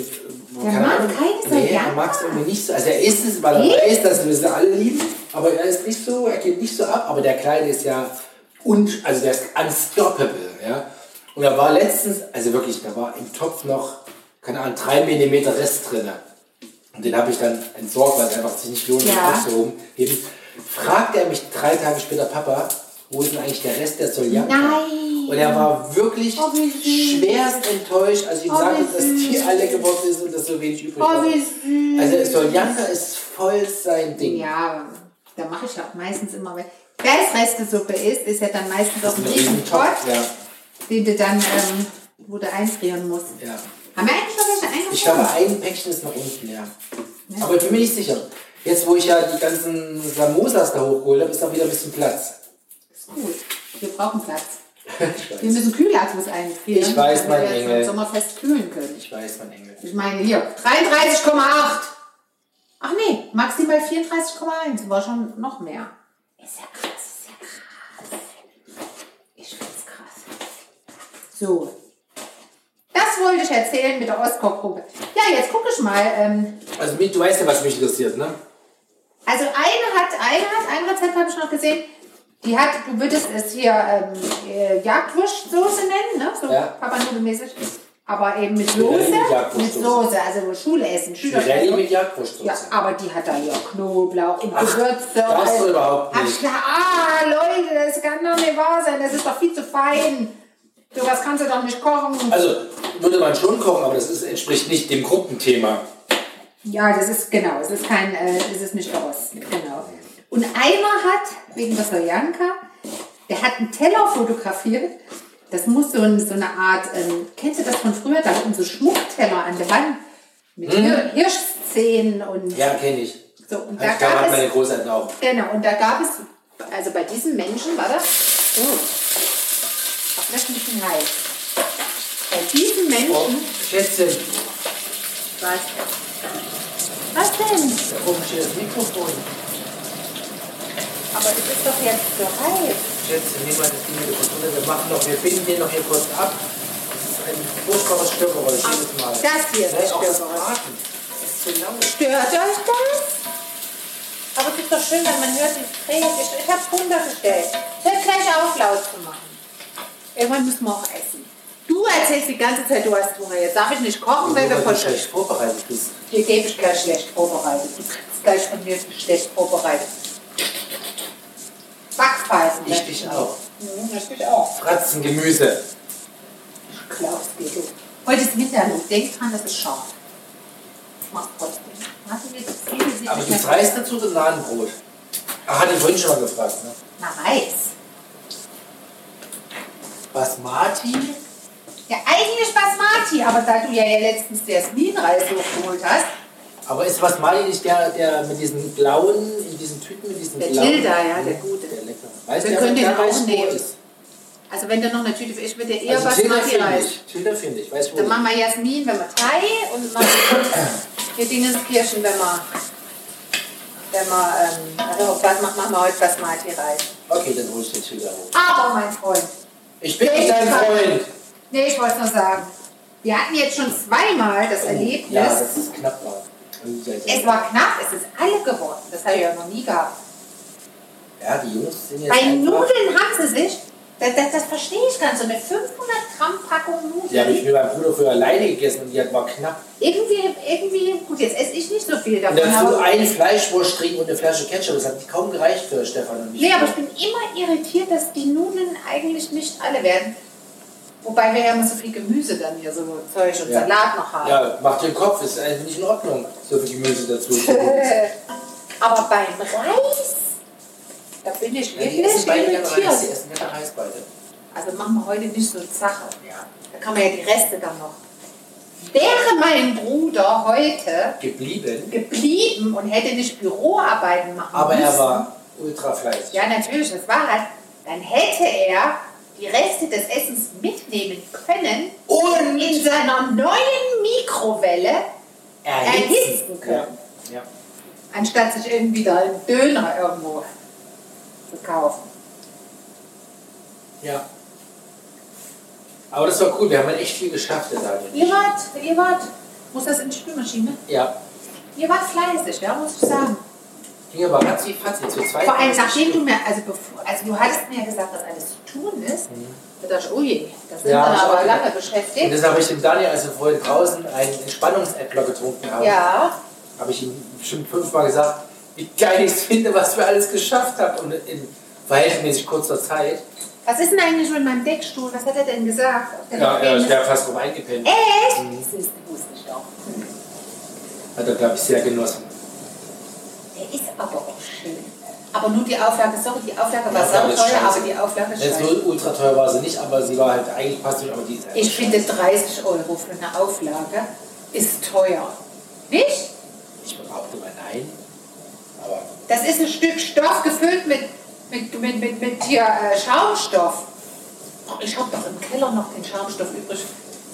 Der mag keine
Nee, er mag es irgendwie nicht so. Also er isst es, weil er weiß, dass wir sie alle lieben, aber er ist nicht so, er geht nicht so ab. Aber der Kleine ist ja, un, also der ist unstoppable, ja. Und da war letztens, also wirklich, da war im Topf noch, keine Ahnung, 3 mm Rest drin. Und den habe ich dann entsorgt, weil es einfach sich nicht lohnt,
Ja.
aufzuhoben. Eben fragt er mich drei Tage später, Papa, wo ist denn eigentlich der Rest der Soljanka?
Nein.
Und er war wirklich
Oh,
schwerst enttäuscht, als ich ihm
Oh,
sagte, dass die alle geworden ist und dass so wenig übrig
Oh,
war. Also Soljanka ist voll sein Ding.
Ja, da mache ich auch meistens immer, wenn wenn es Restesuppe ist, ist ja dann meistens auch ein riesen Pot,
ja.
Den du dann, ähm, wo du einfrieren musst.
ja.
Haben wir eigentlich noch welche eingefroren?
Ich glaube, ein Päckchen ist noch unten, ja. Aber ich bin mir nicht sicher. Jetzt, wo ich ja die ganzen Samosas da hochgeholt habe, ist noch wieder ein bisschen Platz.
Ist gut. Wir brauchen Platz. Wir müssen Kühlakkus einfrieren.
Ich weiß,
damit
mein
wir
Engel.
im Sommerfest kühlen können.
Ich weiß, mein Engel.
Ich meine, hier, 33,8. Ach nee, maximal 34,1. War schon noch mehr. Ja ist ja krass. Ich find's krass. So. Das wollte ich erzählen mit der Ostkochgruppe. Ja, jetzt gucke ich mal. Ähm,
Also du weißt ja, was mich interessiert, ne?
also eine hat, eine hat, ein Rezept habe ich noch gesehen. Die hat, du würdest es hier ähm, äh, Jagdwurstsoße nennen, ne? So
Ja.
Papa mäßig. Aber eben mit Soße,
mit
Soße, also Schulessen, Schüleressen.
Pirelli mit Jagdwurstsoße.
Ja, aber die hat da ja Knoblauch und
Ach,
Gewürze.
das überhaupt nicht.
Ach. Ah, Leute, das kann doch nicht wahr sein. Das ist doch viel zu fein. Sowas kannst du doch nicht kochen.
Also würde man schon kochen, aber das ist, entspricht nicht dem Gruppenthema.
Ja, das ist genau. Es ist kein, äh, es ist nicht aus. Genau. Und einer hat, wegen der Sojanka, der hat einen Teller fotografiert. Das muss so, ein, so eine Art, ähm, kennst du das von früher? Da hatten so Schmuckteller an der Wand mit Hir Hirschszenen und
Hm? Ja, kenne ich.
so. Und da
Ich
gab
hat
es
meine Großeltern auch.
Genau, und da gab es, also bei diesen Menschen war das, oh, bisschen heiß. Bei diesen Menschen,
Oh, Schätzchen,
was, was denn?
da oben steht das Mikrofon.
Aber es ist doch jetzt so heiß.
Schätzchen, nimm mal das Ding mit runter. Wir machen noch, wir binden den noch hier kurz ab. Das ist ein furchtbares Störgeräusch jedes Mal.
Das hier ist das
das
Störgeräusch.
Das ist zu laut.
Stört euch das? Aber es ist doch schön, wenn man hört, die Tränen. Ich, ich habe runtergestellt. Hört gleich auf, laut zu machen. Irgendwann müssen wir auch essen. Du erzählst die ganze Zeit, du hast Hunger. Jetzt darf ich nicht kochen, weil wir voll
schlecht vorbereitet bist.
Dir gebe ich gleich schlecht vorbereitet. Du kriegst gleich von mir schlecht vorbereitet. Backpfeifen.
Ich dich auch.
Mhm, das ich auch.
Fratzen, Gemüse.
Klaus, geht du. Heute ist Winterluft. Denk dran, das ist scharf. Mach trotzdem. Hast du jetzt viele
Aber du freist dazu das Ladenbrot. Ach, hatte ich vorhin schon mal gefragt. Ne?
Na, Reis.
Basmati?
Ja, eigentlich Basmati, aber da du ja letztens Jasminreis hochgeholt hast,
Aber ist Basmati nicht der, der mit diesen blauen, in diesen Tüten, mit diesen
Der
blauen?
Tilda, ja, der gute.
Der lecker. Weißt
Wir können den auch nehmen. also wenn da noch eine Tüte, ich würde eher
Also
Basmati-Reis.
Tilda finde ich. Weißt du, wo
Dann machen wir Jasmin, wenn wir Thai und machen hier Dingenskirchen, wenn wir, wenn wir, ähm, also was machen machen wir heute Basmati-Reis.
Okay, dann hol ich den Tilda hoch.
Aber mein Freund,
Ich bin nicht dein Freund.
nee, ich wollte nur sagen, wir hatten jetzt schon zweimal das Erlebnis.
Ja, das ist knapp war. Sehr
es war knapp, es ist alle geworden. Das habe ich ja noch nie gehabt.
Ja, die Jungs sind jetzt
Bei. Nudeln haben sie sich, das, das, das verstehe ich ganz, so eine 500 Gramm Packung Nudeln.
Die habe ich mit meinem Bruder früher alleine gegessen und die war knapp.
Irgendwie, irgendwie, gut, jetzt esse ich nicht so viel
Und
davon.
dazu
aber-
ein Fleischwurst trinken und eine Flasche Ketchup. Das hat kaum gereicht für Stefan und mich.
Nee, aber ich bin immer irritiert, dass die Nudeln eigentlich nicht alle werden. Wobei wir ja immer so viel Gemüse dann hier, so Zeug und
Ja.
Salat noch haben.
Ja, macht den Kopf, ist eigentlich nicht in Ordnung, so viel Gemüse dazu.
Aber beim Reis, da bin ich
Ja,
wirklich
essen beide die
irritiert.
essen gerne Reis beide.
Also machen wir heute nicht so eine Sache.
Ja.
Da kann man ja die Reste dann noch. Wäre mein Bruder heute
Geblieben,
geblieben und hätte nicht Büroarbeiten machen
aber
müssen.
er war ultra fleißig.
Ja, natürlich, das war halt. Dann hätte er die Reste des Essens mitnehmen können
Und
in seiner neuen Mikrowelle, erhitzen können.
Ja. ja.
anstatt sich irgendwie da einen Döner irgendwo zu kaufen.
ja. Aber das war cool, wir haben halt echt viel geschafft, der Daniel.
Ihr wart, ihr wart, muss das in die Spülmaschine?
Ja.
Ihr wart fleißig, ja, muss ich sagen.
Ging aber ratzi fatzi zu zweit.
Vor allem, nachdem du mir, also, bevor, also du hattest mir ja gesagt, dass alles zu tun ist, da dachte ich, oh je, da sind
Mhm. Ja,
wir aber lange
gedacht. Und
beschäftigt.
das habe ich dem Daniel, als wir vorhin draußen einen Entspannungsäppler getrunken haben,
Ja,
habe ich ihm bestimmt fünfmal gesagt, wie geil ich es finde, was wir alles geschafft haben und in verhältnismäßig kurzer Zeit.
was ist denn eigentlich mit meinem Deckstuhl? Was hat er denn gesagt?
Ja, er
Bequem-
ist ja fast rum eingepennt.
Echt? Das ist, wusste ich doch.
Hat er, glaube ich, sehr genossen.
Der ist aber auch schön. Aber nur die Auflage, sorry, die Auflage war sauteuer,
scheiße.
aber die Auflage ist
Jetzt
scheiße.
so ultra teuer war sie nicht, aber sie war halt eigentlich passt nicht, aber die ist
Ich finde 30 Euro für eine Auflage ist teuer. Nicht?
Ich behaupte mal
Das ist ein Stück Stoff gefüllt mit, mit, mit, mit, mit hier, äh, Schaumstoff. Oh, Ich habe doch im Keller noch den Schaumstoff übrig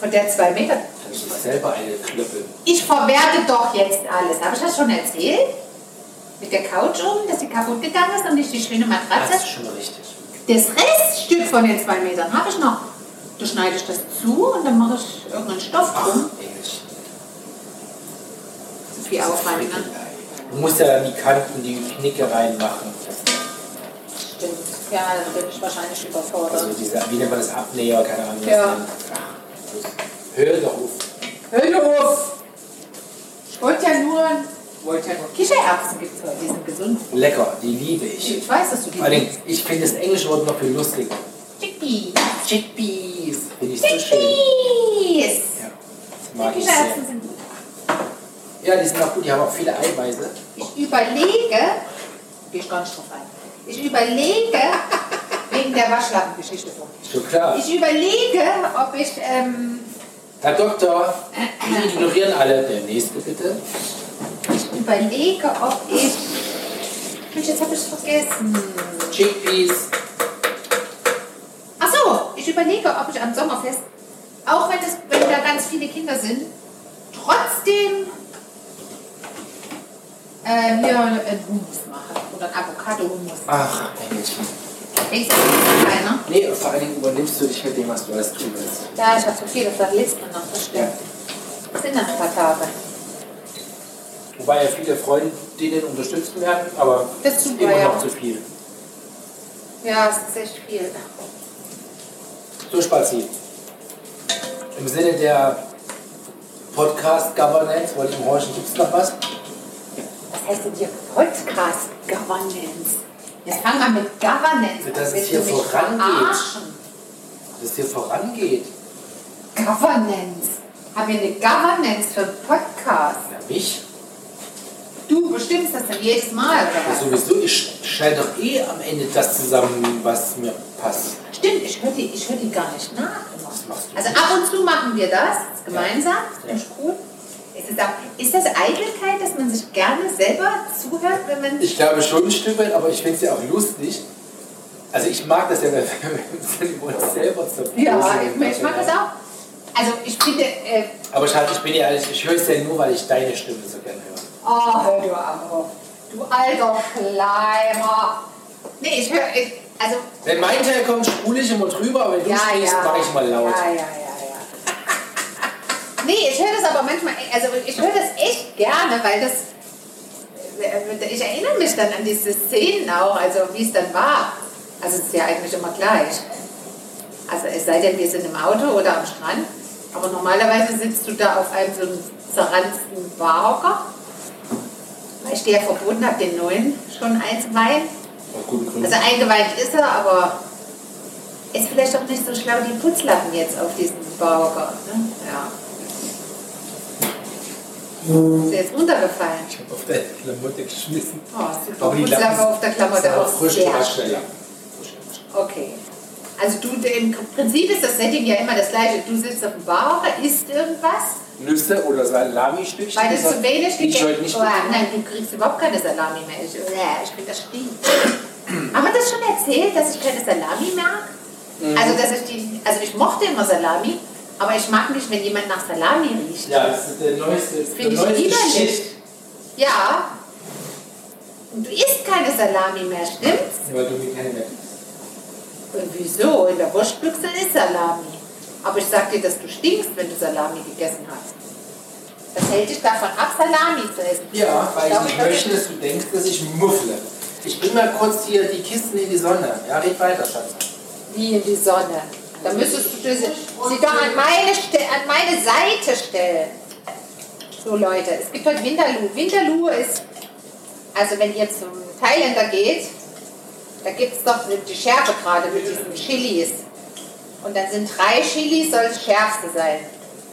von der 2 Meter.
ich mir selber eine klöppeln.
Ich verwerte doch jetzt alles. Habe ich das schon erzählt? Mit der Couch oben, dass sie kaputt gegangen ist und nicht die schöne
Das
Matratze?
ist schon richtig.
Das Reststück von den 2 Metern habe ich noch. Da schneide ich das zu und dann mache ich irgendeinen Stoff
Ach,
drum. Das ist viel Aufwand, ne?
Du musst ja dann die Kanten, die Knicke reinmachen.
Stimmt. Ja, dann bin ich wahrscheinlich überfordert.
Also diese, wie nennt man das, Abnäher, keine Ahnung.
Ja.
Ach, Hör doch auf.
Hör auf! Ich wollte ja nur, wollte ja nur Kichererbsen gibt es die sind gesund.
Lecker, die liebe ich.
Ich weiß, dass du die
Vor allem, ich finde das englische Wort noch viel lustiger.
Chickpeas.
Chickpeas. Finde ich so schön.
Chickpeas!
Ja,
Die
mag ich sehr.
Kichererbsen sind.
Ja, die sind auch gut, die haben auch viele Eiweiße.
Ich überlege, gehe ich gar nicht drauf ein. Ich überlege, wegen der Waschlappengeschichte von.
Schon klar.
Ich überlege, ob ich, ähm,
Herr Doktor, Sie ignorieren alle. Der nächste bitte.
ich überlege, ob ich, Mensch, jetzt habe ich es vergessen.
Chickpeas.
Ach so, ich überlege, ob ich am Sommerfest, auch wenn, es, wenn da ganz viele Kinder sind, trotzdem äh, hier einen Hummus mache oder einen Avocado-Hummus.
Ach, Engelchen.
Denkst du, das keiner?
Nee, vor allen Dingen übernimmst du dich mit dem, was du alles tun willst.
Ja, ich habe so viele Listen noch, das stimmt. Das sind noch ein paar Tage.
Wobei ja viele Freundinnen unterstützt werden, aber
Das ist super,
immer
ja.
noch zu viel.
Ja, es ist echt viel.
So, Spazi. Im Sinne der Podcast Governance, wollte ich mal horchen, gibt es noch was?
Was heißt denn hier Podcast Governance? Jetzt fangen wir mit Governance an.
Dass es hier vorangeht. Dass es hier vorangeht.
Governance. Haben wir eine Governance für Podcast?
Ja, mich?
Du bestimmst das dann jedes Mal, oder
Ja,
was?
sowieso, ich schneide doch eh am Ende das zusammen, was mir passt.
Stimmt, ich höre die, ich hör die gar nicht nach. Also ab und zu machen wir das gemeinsam.
Ja.
Finde ich gut. Ist, es auch, ist das Eitelkeit, dass man sich gerne selber zuhört, wenn man.
Ich glaube schon ein Stück weit, aber ich finde es ja auch lustig. Also ich mag das ja, wenn wir über uns selber zu
Ja, ich, ich mag das auch. Also ich finde, äh,
Aber ich, halt, ich bin ja ehrlich, ich höre es ja nur, weil ich deine Stimme so gerne höre.
oh, hör du auf. Du alter Schleimer. Nee, ich höre, also,
Wenn mein Teil kommt, spule ich immer drüber, aber wenn du
ja,
sprichst,
ja.
mache ich mal laut.
Ja, ja, ja. Nee, ich höre das aber manchmal, also ich höre das echt gerne, weil das, ich erinnere mich dann an diese Szenen auch, also wie es dann war. Also es ist ja eigentlich immer gleich. Also es sei denn, wir sind im Auto oder am Strand, aber normalerweise sitzt du da auf einem so einem zerranzten Barhocker, weil ich dir ja verboten habe, den neuen schon einzuweihen. Also eingeweint ist er, aber ist vielleicht auch nicht so schlau, die Putzlappen jetzt auf diesen Bauger. Ne? Ja. Ist jetzt runtergefallen.
ich habe auf deine Klamotte geschmissen.
Oh, super.
Aber die
Putzlappe auf der Klamotte auch
frisch
sehr schön. Okay. Also du, im Prinzip ist das Setting ja immer das gleiche. Du sitzt auf dem Baucher, isst irgendwas,
Nüsse oder Salami-Stückchen.
weil du zu wenig gegessen
nicht
oh, Nein, du kriegst überhaupt keine Salami mehr. Ich, ich finde das stinkt. Haben wir das schon erzählt, dass ich keine Salami mag?
Mhm.
Also, dass ich die, also ich mochte immer Salami, aber ich mag nicht, wenn jemand nach Salami riecht.
Ja, das ist der neueste, der
Finde ich
neueste
widerlich. Ja. Und du isst keine Salami mehr, stimmt's?
Ja, weil du mir keine mehr.
Und wieso? In der Wurstbüchse ist Salami. Aber ich sag dir, dass du stinkst, wenn du Salami gegessen hast. Das hält dich davon ab, Salami zu essen.
Ja, weil ich
glaube,
nicht
das-
möchte, dass du denkst, dass ich muffle. Ich bring mal kurz hier die Kisten in die Sonne. Ja, red weiter, Schatz.
Wie in die Sonne. Da müsstest du sie, doch an meine, an meine Seite stellen. So Leute, es gibt heute Winterluh. Winterluh ist, also wenn ihr zum Thailänder geht, da gibt es doch die Schärfe gerade mit diesen Chilis. Und dann sind drei Chilis, soll das schärfste sein.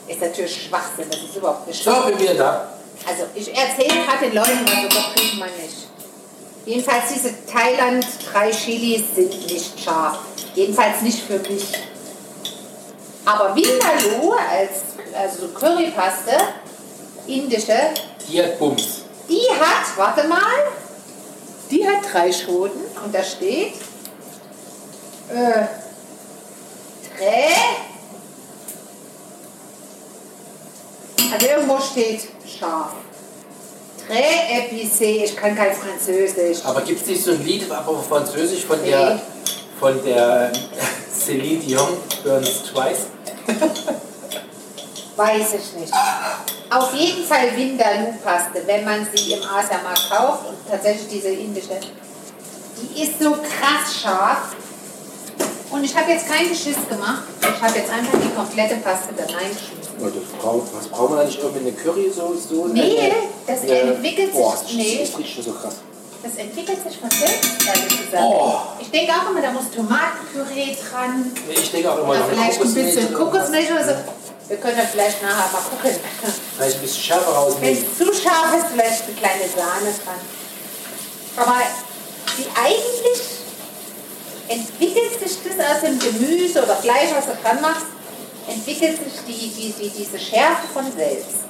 Ist natürlich Schwachsinn, das ist überhaupt nicht
So, bin wieder da.
also ich erzähle gerade den Leuten, was so doch kriegt man nicht. Jedenfalls diese Thailand drei Chilis sind nicht scharf. Jedenfalls nicht für mich. Aber Vindaloo als also so Currypaste, indische,
Die hat Bums.
die hat, warte mal, die hat drei Schoten und da steht äh, Trä. Also irgendwo steht scharf. Très épicé, ich kann kein Französisch.
Aber gibt es nicht so ein Lied, aber auf Französisch von
Nee.
der, von der Celine Dion, Burns Twice?
Weiß ich nicht. Auf jeden Fall Vindaloo-Paste, wenn man sie im Asiamarkt kauft und tatsächlich diese indische. Die ist so krass scharf. Und ich habe jetzt keinen Geschiss gemacht. Ich habe jetzt einfach die komplette Paste da reingeschmissen.
Braucht, was wir da nicht irgendwie eine Curry-Soße?
Nee, das
Eine-
entwickelt sich-
Boah,
nee.
das riecht schon so krass.
Das entwickelt sich von selbst, ehrlich gesagt.
Oh.
Ich denke auch immer, da muss Tomatenpüree dran.
Ich denke auch immer noch
vielleicht ein bisschen. Kokosmilch oder so. Wir können ja vielleicht nachher mal gucken.
Vielleicht ein bisschen schärfer
Wenn
rausnehmen.
es zu scharf ist, vielleicht eine kleine Sahne dran. Aber die eigentlich entwickelt sich das aus dem Gemüse oder Fleisch, was du dran machst, entwickelt sich die, die, die, diese Schärfe von selbst.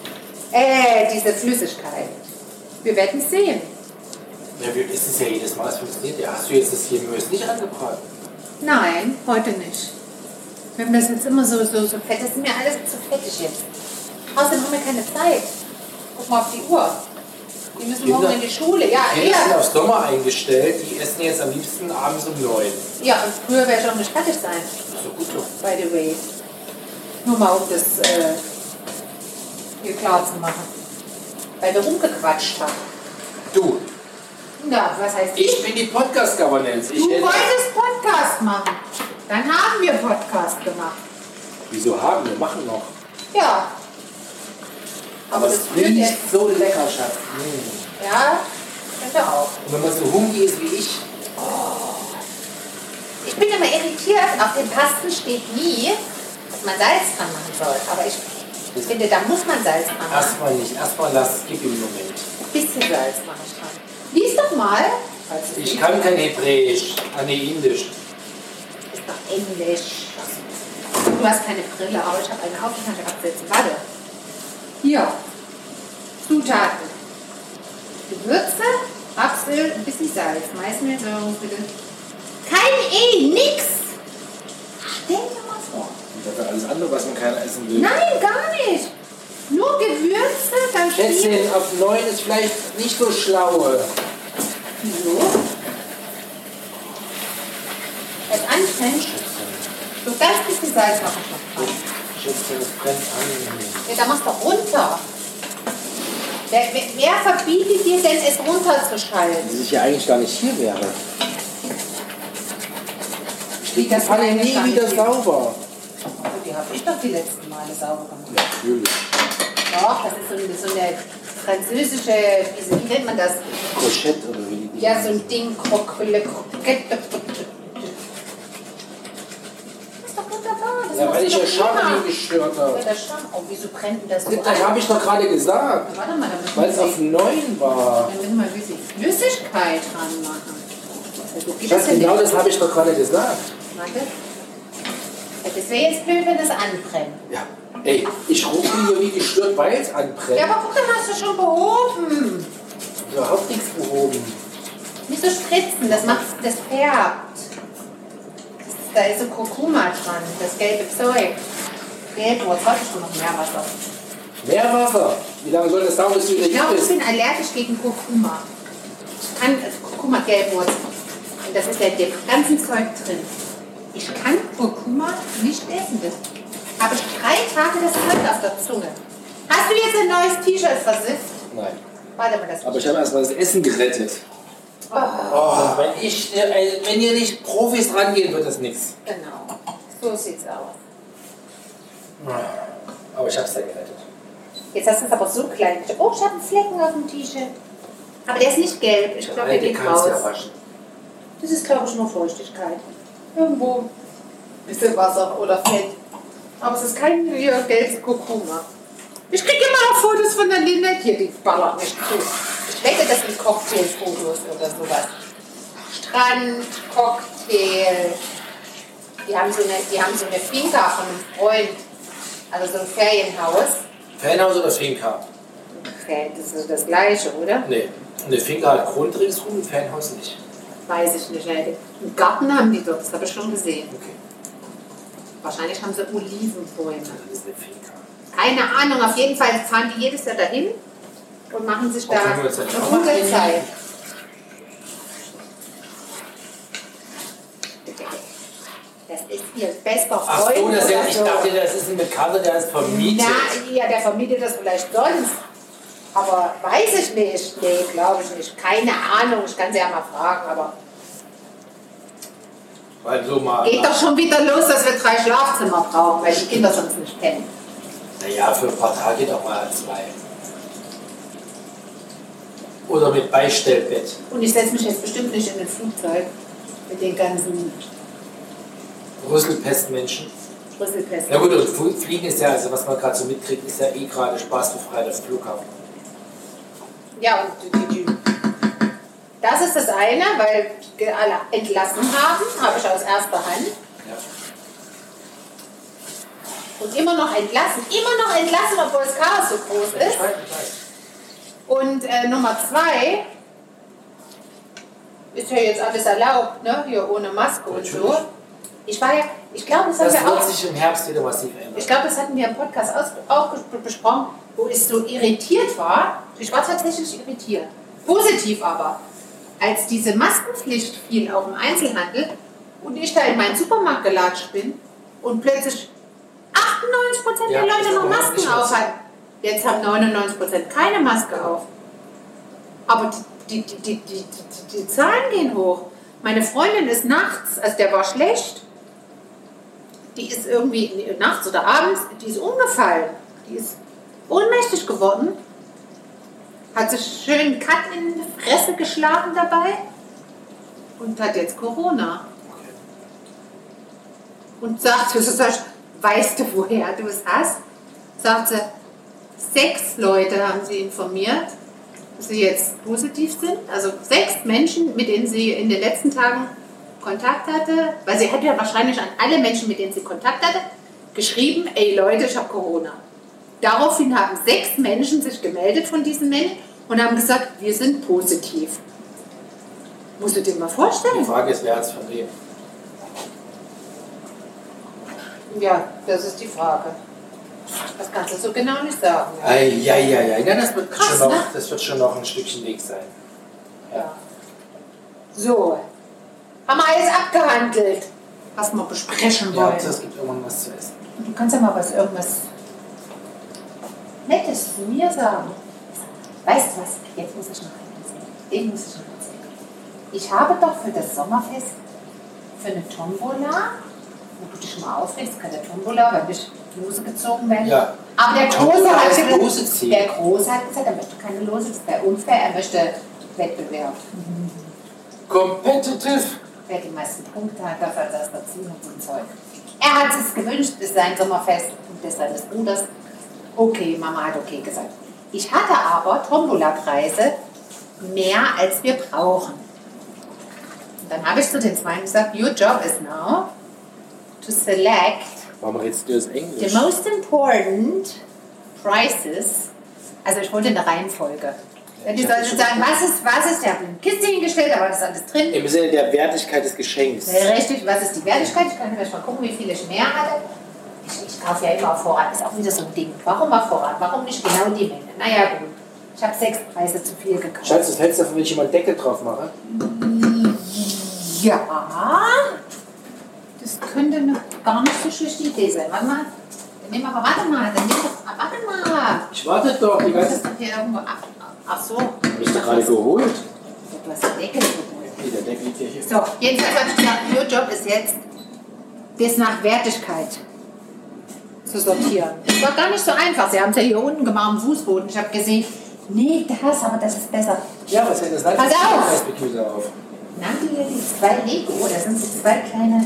Äh, diese Flüssigkeit. Wir werden sehen.
Ja, ist es ja jedes Mal, es funktioniert. Ja, hast du jetzt das hier Mös nicht angebraten?
Nein, heute nicht. Wir haben das jetzt immer so, so, so fett. Das ist mir alles zu fettig jetzt. Außerdem haben wir keine Zeit. Guck mal auf die Uhr. Die müssen
Kinder-
morgen in die Schule. Ja,
Kinder sind
ja.
auf Sommer eingestellt, die essen jetzt am liebsten abends um neun.
Ja, und früher wäre ich auch nicht fertig sein,
So gut doch.
by the way. Nur mal um das äh, hier klar zu machen. Weil wir rumgequatscht haben.
Du,
Ja, was heißt
ich bin die Podcast-Governance. Ich
Du wolltest Podcast machen. Dann haben wir Podcast gemacht.
Wieso haben wir? Machen noch.
Ja. Aber das
es
wird
riecht so lecker, Schatz. Mm.
Ja, könnte auch.
Und wenn man so hungrig ist wie ich,
Ich bin immer irritiert, auf den Pasten steht nie, dass man Salz dran machen soll. Aber ich finde, da muss man Salz dran machen.
erstmal nicht. Erstmal lass, gib ihm einen Moment.
Ein bisschen Salz mache ich. Lies doch mal.
Ich kann kein Hebräisch. Nee, Indisch.
ist doch Englisch. Du hast keine Brille, aber ich habe eine auf, die kann ich absetzen. Warte. Hier. Zutaten. Gewürze, Rapsöl, ein bisschen Salz, Maismehl, bitte. Kein E, nix. Stell dir mal vor.
Und dafür alles andere, was man keiner essen will.
Nein, gar nicht. Nur Gewürze, dann viel.
Schätzchen, auf 9 ist vielleicht nicht so schlau.
Wieso? Es anfängt, so ganz bisschen Salz mache ich noch dran.
Schätzchen, es brennt an.
Ja, da machst du runter. Wer, wer, wer verbietet dir denn, es runterzuschalten?
Dass ich ja eigentlich gar nicht hier wäre. Ich die
Das
Pfanne nie wieder
hier.
sauber.
Die habe ich doch die letzten Male sauber gemacht.
Natürlich.
Doch, das ist so eine, so eine französische, wie, nennt man das?
Kochette oder wie
Ja, so ein Ding. Das ist doch wunderbar. Das
Ja, weil ich ja
immer.
gestört
Ja,
habe.
Oh, wieso brennt denn das so
Das habe ich doch gerade gesagt.
Warte mal,
Weil es auf 9 war.
Dann müssen wir ein bisschen Flüssigkeit dran machen. Also das denn
genau das habe ich doch gerade gesagt.
Warte. Ja, Das wäre jetzt blöd, wenn das anbrennt.
Ja. Ey, ich rufe hier wie gestört, weil es anbrennt.
Ja, aber guck, dann hast du schon behoben.
Überhaupt nichts behoben.
Nicht so spritzen, das macht, das färbt. Das, da ist so Kurkuma dran, das gelbe Zeug. Gelbwurz, heute schon noch mehr Wasser.
Mehr Wasser. Wie lange soll das dauern, bis du wieder
Ich
hier
glaube, ich
bist?
bin allergisch gegen Kurkuma. Ich kann, also Kurkuma, Gelbwurz. Und das ist ja dem ganzen Zeug drin. Ich kann Kurkuma nicht essen. Das habe ich drei Tage das Zeug auf der Zunge. Hast du jetzt ein neues T-Shirt versifft?
Nein.
Warte mal, das
Aber ich habe erstmal das Essen gerettet. Oh, wenn, ich, äh, wenn ihr nicht Profis rangehen, wird das nichts.
Genau. So sieht's aus.
Aber ich habe es ja gerettet.
Jetzt hast du es aber so klein. Oh, ich habe einen Flecken auf dem T-Shirt. Aber der ist nicht gelb. Ich glaube, der geht
ja
raus.
waschen.
Das ist, glaube ich, nur Feuchtigkeit. Irgendwo ein bisschen Wasser oder Fett. Aber es ist kein gelbes Kurkuma. Ich kriege immer noch Fotos von der Lynette hier, die ballert mich zu. Ich wette, das sind Cocktailfotos oder sowas. Strand, Cocktail. Die haben so eine, die haben so eine Finca von einem Freund. Also so ein Ferienhaus.
Fanhaus oder Finca?
Okay, Das ist das Gleiche, oder?
Nee. Eine Finca hat Grund ringsrum, ein Fanhaus nicht.
Weiß ich nicht. ey. Einen Garten haben die dort, das habe ich schon gesehen.
Okay.
Wahrscheinlich haben sie Olivenbäume.
Das ist eine Finca.
Keine Ahnung, auf jeden Fall fahren die jedes Jahr dahin und machen sich da eine gute. Zeit. Das ist ihr bester
Ach
Freund.
so, das ist, ich
so.
dachte, das ist ein Bekannter, der ist vermietet.
Na, ja, der vermietet das vielleicht sonst. Aber weiß ich nicht. Nee, glaube ich nicht. Keine Ahnung, ich kann sie ja mal fragen, aber
Weil so mal.
geht doch schon wieder los, dass wir drei Schlafzimmer brauchen, weil die Kinder sonst nicht kennen.
Naja, für ein paar Tage doch mal zwei. Oder mit Beistellbett.
Und ich setze mich jetzt bestimmt nicht in ein Flugzeug mit den ganzen
Rüsselpestmenschen.
Brüsselpesten.
Na gut, und Fliegen ist ja, also was man gerade so mitkriegt, ist ja eh gerade spaßbefreit dem Flughafen.
Ja, und die, die, das ist das eine, weil wir alle entlassen haben, habe ich aus erster Hand.
Ja.
Und immer noch entlassen, immer noch entlassen, obwohl das Chaos so groß ist. Und äh, Nummer zwei ist ja jetzt alles erlaubt, ne? Hier ohne Maske und so. Ich war ja, ich glaube, das haben
Das
wir
wird
auch.
sich im Herbst wieder massiv ändern.
Ich glaube, das hatten wir im Podcast auch besprochen, wo ich so irritiert war. Ich war tatsächlich irritiert. Positiv aber. Als diese Maskenpflicht fiel auf dem Einzelhandel und ich da in meinen Supermarkt gelatscht bin und plötzlich 98%
Ja,
der Leute noch Masken auf hatten. Jetzt haben 99% keine Maske auf. Aber die, die, die, die, die, die Zahlen gehen hoch. Meine Freundin ist nachts, also der war schlecht, die ist irgendwie nachts oder abends, die ist umgefallen. Die ist ohnmächtig geworden. Hat sich schön Cut in die Fresse geschlagen dabei und hat jetzt Corona. Und sagte, so sag ich, weißt du, woher du es hast? Sagt sie, sechs Leute haben sie informiert, dass sie jetzt positiv sind. Also sechs Menschen, mit denen sie in den letzten Tagen Kontakt hatte, weil sie hat ja wahrscheinlich an alle Menschen, mit denen sie Kontakt hatte, geschrieben, ey Leute, ich habe Corona. Daraufhin haben sechs Menschen sich gemeldet von diesen Menschen und haben gesagt, wir sind positiv. Musst du dir mal
Die
vorstellen?
Frage ist, wer hat es von wem?
Ja, das ist die Frage. Das kannst du so genau nicht sagen. Ja.
Eieiei, ja, das wird,
Krass,
schon noch,
ne?
das wird schon noch ein Stückchen Weg sein.
Ja. So, haben wir alles abgehandelt, was wir besprechen
Ja,
wollen.
es gibt irgendwann was zu essen.
Du kannst ja mal was, irgendwas Nettes zu mir sagen. Weißt du was? Jetzt muss ich noch etwas erzählen. Den muss ich noch erzählen. Ich habe doch für das Sommerfest für eine Tombola, wo du dich mal aufregst, keine Tombola, weil nicht Lose gezogen werden.
Ja.
Aber der Große hat gesagt,
Lose
der Große hat gesagt, er möchte keine Lose, das wäre unfair, er möchte Wettbewerb.
Competitive.
Wer die meisten Punkte hat, darf als erster ziehen und so Zeug. Er hat es gewünscht, ist sein Sommerfest und das seines Bruders. Okay, Mama hat okay gesagt. Ich hatte aber Tombola-Preise mehr als wir brauchen. Und dann habe ich zu den Zweien gesagt, your job is now to select
Warum redest du das
the
Englisch?
most important prices. Also ich wollte eine Reihenfolge. Die sollen sagen, was ist, was ist, ich habe eine Kiste hingestellt, da war das alles drin.
Im Sinne der Wertigkeit des Geschenks.
Äh, Richtig, was ist die Wertigkeit? Ich kann gleich mal gucken, wie viel ich mehr hatte. Ich, kaufe ja immer auf Vorrat, ist auch wieder so ein Ding. Warum auf Vorrat? Warum nicht genau die Menge? Naja, gut. Ich habe sechs Preise zu viel gekauft.
Schatz, das hältst du davon, wenn ich immer einen Deckel drauf mache?
Ja, das könnte eine gar nicht so schlechte Idee sein. Warte mal. Dann nehmen wir aber, warte mal, dann nehmen wir, warte mal.
Ich warte doch die ganze
hier irgendwo, ach, ach so.
Hab ich doch gerade geholt.
Du hast den Deckel geholt.
Nee, der Deckel liegt ja hier.
So, jedenfalls habe ich gesagt, Ihr Job ist jetzt, bis nach Wertigkeit zu sortieren. Das war gar nicht so einfach. Sie haben es ja hier unten gemacht am Fußboden. Ich habe gesehen, nee, das, aber das ist besser.
Ja, was hält das Land
Pass auf!
Auf?
Ihr die zwei Lego? Da sind so zwei kleine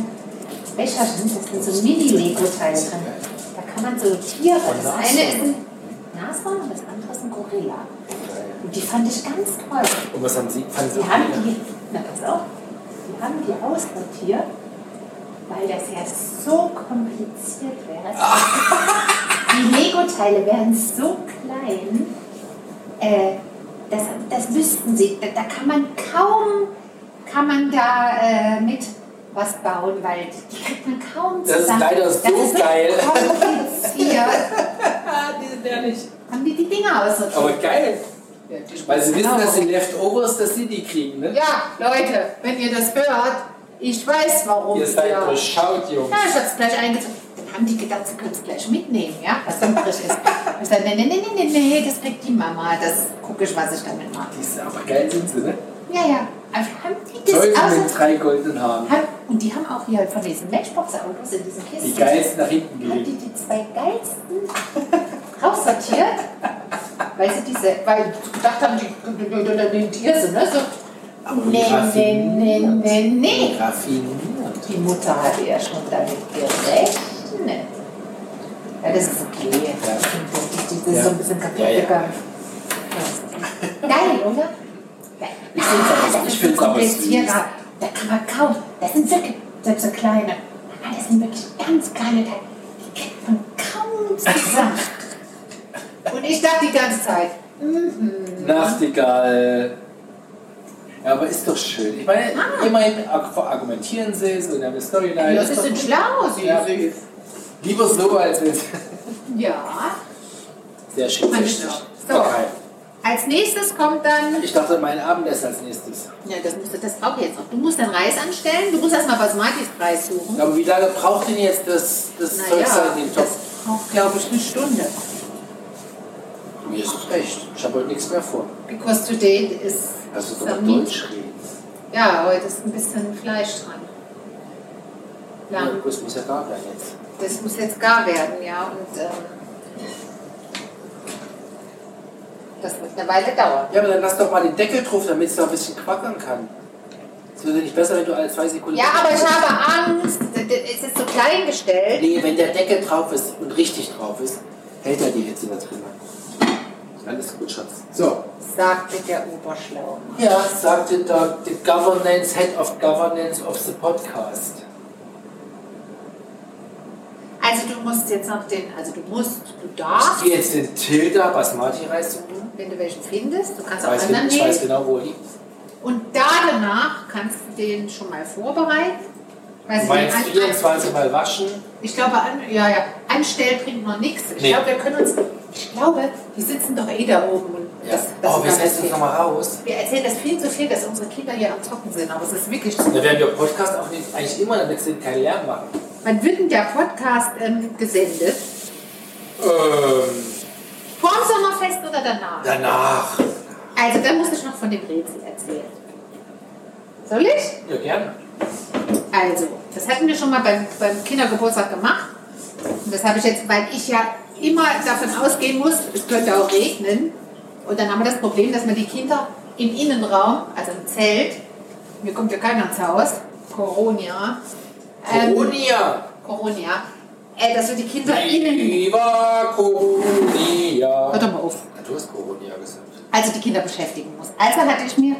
Becherchen, das sind so Mini-Lego-Teile drin. Da kann man so Tiere. Das eine ist ein Nashorn und das andere ist ein Gorilla. Und die fand ich ganz toll.
Und was haben Sie? Fanden Sie
Die haben die, na pass auf, die haben die aussortiert, weil das ja so kompliziert wäre. Die Lego-Teile wären so klein, äh, das, das müssten sie, da, da kann man kaum, kann man da äh, mit was bauen, weil die kriegt man kaum
Das ist
zusammen.
leider so
ist
geil.
kompliziert.
die sind ehrlich.
haben die die Dinger aussortiert.
Aber geil.
Ja,
Weil Sie wissen,
Genau.
dass die Leftovers, dass Sie die kriegen, ne?
Ja, Leute, wenn ihr das hört, ich weiß, warum
Ihr seid
ihr-
durchschaut, Jungs.
Ja, ich hab's gleich eingezogen. Dann haben die gedacht, sie können es gleich mitnehmen, ja, was übrig ist. Ich sage, nee, nee, nee, nee, nee, nee, das kriegt die Mama, das gucke ich, was ich damit mache.
Die ist aber geil, sind sie, ne?
Ja, ja, aber haben die das
Teufel mit
aus...
drei goldenen Haaren.
Haben, und die haben auch hier von diesen Matchbox-Autos in diesen
Die
Kisten.
geilsten nach hinten
haben die die zwei geilsten raussortiert, weil sie diese, weil sie gedacht haben, die, die, die, die, die Tier sind, ne? So,
Aber wie
nee, nee, nee, nee, nee.
Raffiniert.
Die Mutter hatte ja schon damit gerechnet. Ja, das ist okay. Die, die, die sind
Ja.
so ein bisschen kaputt
Ja, ja.
gegangen. Geil, oder?
Ich find's aber-
das
ich
ist
find's
so
aber süß.
Da kann man kaum. Das sind wirklich selbst so kleine. Aber Das sind wirklich ganz kleine Teile. Die kriegt man kaum zusammen. Und ich dachte die ganze Zeit,
Nachtigall. Ja, aber ist doch schön. Ich meine, immerhin arg- argumentieren sie so in einer Storyline.
ja,
Ist
sie sind
gut.
schlau, sie.
Ja. Lieber so als wenn
Ja.
Sehr schön. Richtig.
Frau. So.
Okay.
Als nächstes kommt dann.
Ich dachte, mein Abendessen als nächstes.
Ja, das, musst du, das brauche ich jetzt noch. Du musst dann Reis anstellen. Du musst erstmal Basmatis Preis suchen.
Aber wie lange braucht denn jetzt das, das Zeug da in dem
das
Topf?
braucht, glaube ich, eine Stunde.
Mir ist es recht. Ich habe heute nichts mehr vor.
Because today is Some
mal
meat.
Deutsch reden.
Ja, heute ist ein bisschen Fleisch dran.
Ja,
Ja,
das muss ja gar werden jetzt.
das muss jetzt gar werden, ja. Und ähm, das wird eine Weile dauern.
Ja, aber dann lass doch mal den Deckel drauf, damit es da ein bisschen quackern kann. Es wird ja nicht besser, wenn du alle zwei Sekunden.
Ja, aber ich habe Angst. Es ist so klein gestellt.
Nee, wenn der Deckel drauf ist und richtig drauf ist, hält er die Hitze da drin. Alles gut, Schatz. So.
Sagte der Oberschlau.
Ja, sagte da the Governance, Head of Governance of the Podcast.
Also du musst jetzt noch den, also du musst, du
Ich
darfst,
gehe jetzt den Tilda Basmati-Reis suchen.
wenn du welchen findest, du kannst
Ich
auch
weiß,
anderen
ich weiß
nehmen.
genau, wo er liegt.
Und da danach kannst du den schon mal vorbereiten. Weiß
Du
ich
meinst
an-
24 Mal waschen?
Ich glaube, an, ja, ja, anstellen bringt noch nichts. Ich
Nee.
glaube, wir können uns, ich glaube, die sitzen doch eh da oben.
Ja.
das,
oh, wir setzen uns nochmal raus.
Wir erzählen das viel zu viel, dass unsere Kinder hier am Zocken sind, aber es ist wirklich so.
Da werden wir Podcast auch nicht, eigentlich immer, damit sie keinen Lärm machen.
Wann wird denn der Podcast ähm, gesendet?
Ähm,
Vor dem Sommerfest oder danach?
danach.
Also, dann muss ich noch von dem Rätsel erzählen. Soll ich?
Ja, gerne.
Also, das hatten wir schon mal beim, beim Kindergeburtstag gemacht. Und das habe ich jetzt, weil ich ja immer davon ausgehen muss, es könnte auch regnen. Und dann haben wir das Problem, dass man die Kinder im Innenraum, also im Zelt, mir kommt ja keiner ins Haus, Corona, ähm,
Coronia.
Corona, äh, dass wir die Kinder innen,
Viva Coronia.
hör doch mal auf,
Ja, Du hast Coronia gesagt.
also die Kinder beschäftigen muss. Also hatte ich mir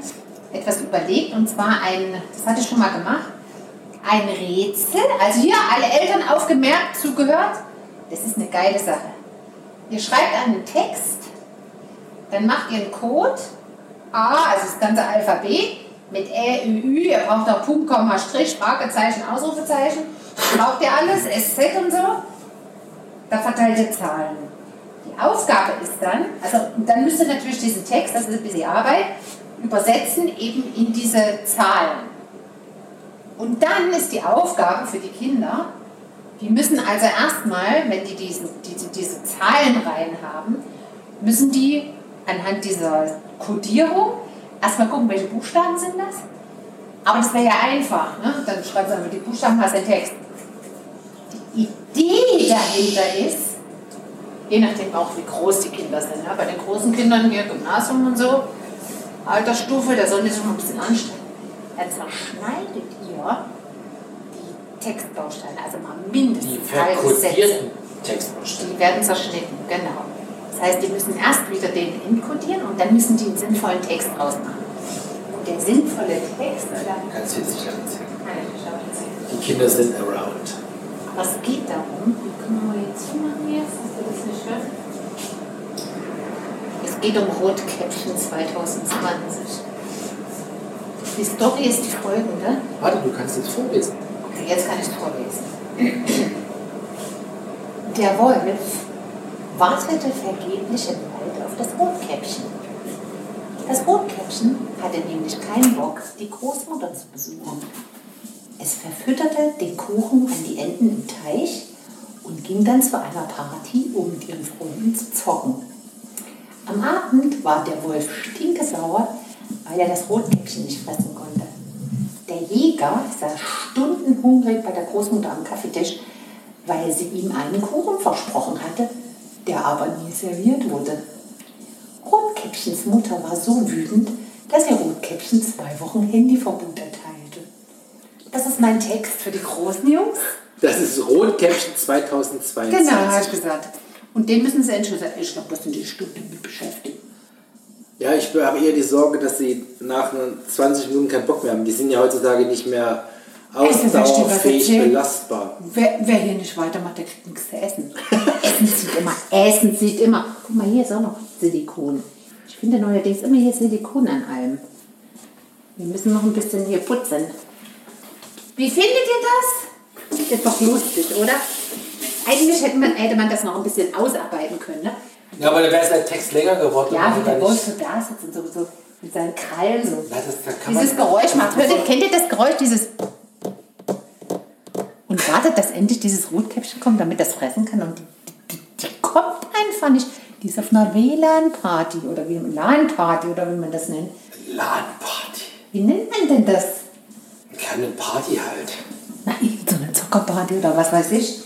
etwas überlegt und zwar ein, das hatte ich schon mal gemacht, ein Rätsel. Also hier alle Eltern aufgemerkt, zugehört. Das ist eine geile Sache. Ihr schreibt einen Text, dann macht ihr einen Code, A, also das ganze Alphabet, mit Ä, Ü, Ü, ihr braucht auch Punkt, Komma, Strich, Fragezeichen, Ausrufezeichen. Braucht ihr alles, SZ und so. Da verteilt ihr Zahlen. Die Aufgabe ist dann, also dann müsst ihr natürlich diesen Text, das ist ein bisschen Arbeit, übersetzen eben in diese Zahlen. Und dann ist die Aufgabe für die Kinder, die müssen also erstmal, wenn die diesen, diese, diese Zahlenreihen haben, müssen die anhand dieser Codierung erstmal gucken, welche Buchstaben sind das. Aber das wäre ja einfach, ne? dann schreibt sie einfach die Buchstaben, hast den Text. Die Idee dahinter ist, je nachdem auch wie groß die Kinder sind. Ja? Bei den großen Kindern hier, Gymnasium und so, Altersstufe, da sollen die sich mal ein bisschen anstrengen. Dann zerschneidet ihr die Textbausteine, also mal mindestens
Die
halbe Sätze.
Textbausteine.
Die werden zerschnitten, genau. Das heißt, die müssen erst wieder den inkodieren und dann müssen die einen sinnvollen Text ausmachen. Und der sinnvolle Text,
Nein, kannst du jetzt nicht
ich nicht erzählen.
Die Kinder sind around.
Es geht darum, wie können wir jetzt zumachen jetzt, dass wir das nicht hören? Es geht um Rotkäppchen 2020. Die Story ist die folgende.
Warte, du kannst jetzt vorlesen.
Okay, jetzt kann ich es vorlesen. Der Wolf wartete vergeblich im Wald auf das Rotkäppchen. Das Rotkäppchen hatte nämlich keinen Bock, die Großmutter zu besuchen. Es verfütterte den Kuchen an die Enten im Teich und ging dann zu einer Party, um mit ihren Freunden zu zocken. Am Abend war der Wolf stinkesauer, weil er das Rotkäppchen nicht fressen konnte. Der Jäger er stundenhungrig bei der Großmutter am Kaffeetisch, weil sie ihm einen Kuchen versprochen hatte, der aber nie serviert wurde. Rotkäppchens Mutter war so wütend, dass sie Rotkäppchen zwei Wochen Handyverbot erteilte. Das ist mein Text für die großen Jungs.
Das ist Rotkäppchen 2022.
Genau, habe ich gesagt. Und den müssen sie entschlüsseln. Ich glaube, das sind die Stunden mit beschäftigt.
Ja, ich habe eher die Sorge, dass sie nach 20 Minuten keinen Bock mehr haben. Die sind ja heutzutage nicht mehr ausdauerfähig belastbar.
Wer, wer hier nicht weitermacht, der kriegt nichts zu essen. Essen zieht immer. Essen zieht immer. Guck mal, hier ist auch noch Silikon. Ich finde neuerdings immer hier Silikon an allem. Wir müssen noch ein bisschen hier putzen. Wie findet ihr das? Das ist doch lustig, oder? Eigentlich hätte man, hätte man das noch ein bisschen ausarbeiten können. Ne?
Ja, aber dann wäre der Text länger geworden.
Ja, wie der
Wolf
so da sitzt und so, so mit seinen Krallen so.
Ja, das, da kann
dieses
man,
Geräusch macht. Hört kennt ihr das Geräusch, dieses... Und wartet, dass endlich dieses Rotkäppchen kommt, damit das fressen kann. Und die, die, die kommt einfach nicht. Die ist auf einer WLAN-Party oder wie LAN-Party oder wie man das nennt.
LAN-Party.
Wie nennt man denn das?
Keine Party halt.
Na, so eine Zuckerparty oder was weiß ich.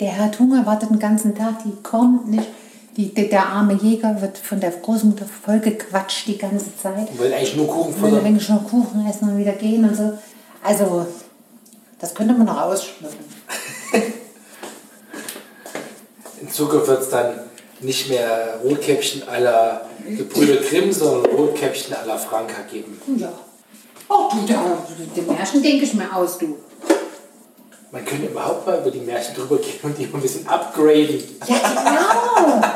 Der hat Hunger, wartet den ganzen Tag, die kommt nicht. Die, der, der arme Jäger wird von der Großmutter vollgequatscht die ganze Zeit.
Die wollen eigentlich nur Kuchen
Will
futtern.
eigentlich nur Kuchen essen und wieder gehen und so. Also, das könnte man noch ausschmücken.
In Zukunft wird es dann nicht mehr Rotkäppchen la Gebrüder Grimm, sondern Rotkäppchen à la Franka geben.
Ja. Oh, du, da, den Märchen denke ich mir aus, du.
Man könnte überhaupt mal über die Märchen drüber gehen und die mal ein bisschen upgraden.
Ja, genau.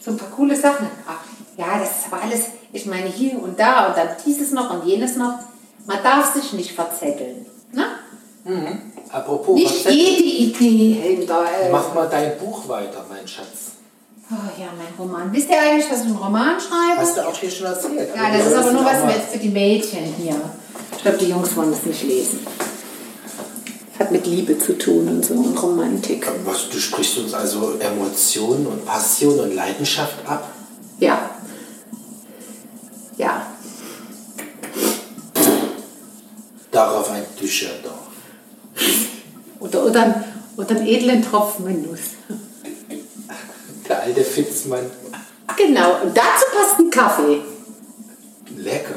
so ein paar coole Sachen. Ach, ja, das ist aber alles, ich meine, hier und da und dann dieses noch und jenes noch. Man darf sich nicht verzetteln. Ne?
Apropos,
Nicht
was
jede Idee. Äh,
mach mal dein Buch weiter, mein Schatz.
oh, ja, mein Roman. Wisst ihr eigentlich, was ich einen Roman schreibe?
Hast du auch hier schon erzählt.
Ja, das ist aber nur was mit für die Mädchen hier. Ich glaube, die Jungs wollen das nicht lesen. Hat mit Liebe zu tun und so und Romantik.
Was, du sprichst uns also Emotionen und Passion und Leidenschaft ab?
Ja. Ja.
Darauf ein Duchardon.
Oder, oder, oder einen edlen Tropfen Genuss.
Der alte Fitzmann.
Genau. Und dazu passt ein Kaffee.
Lecker.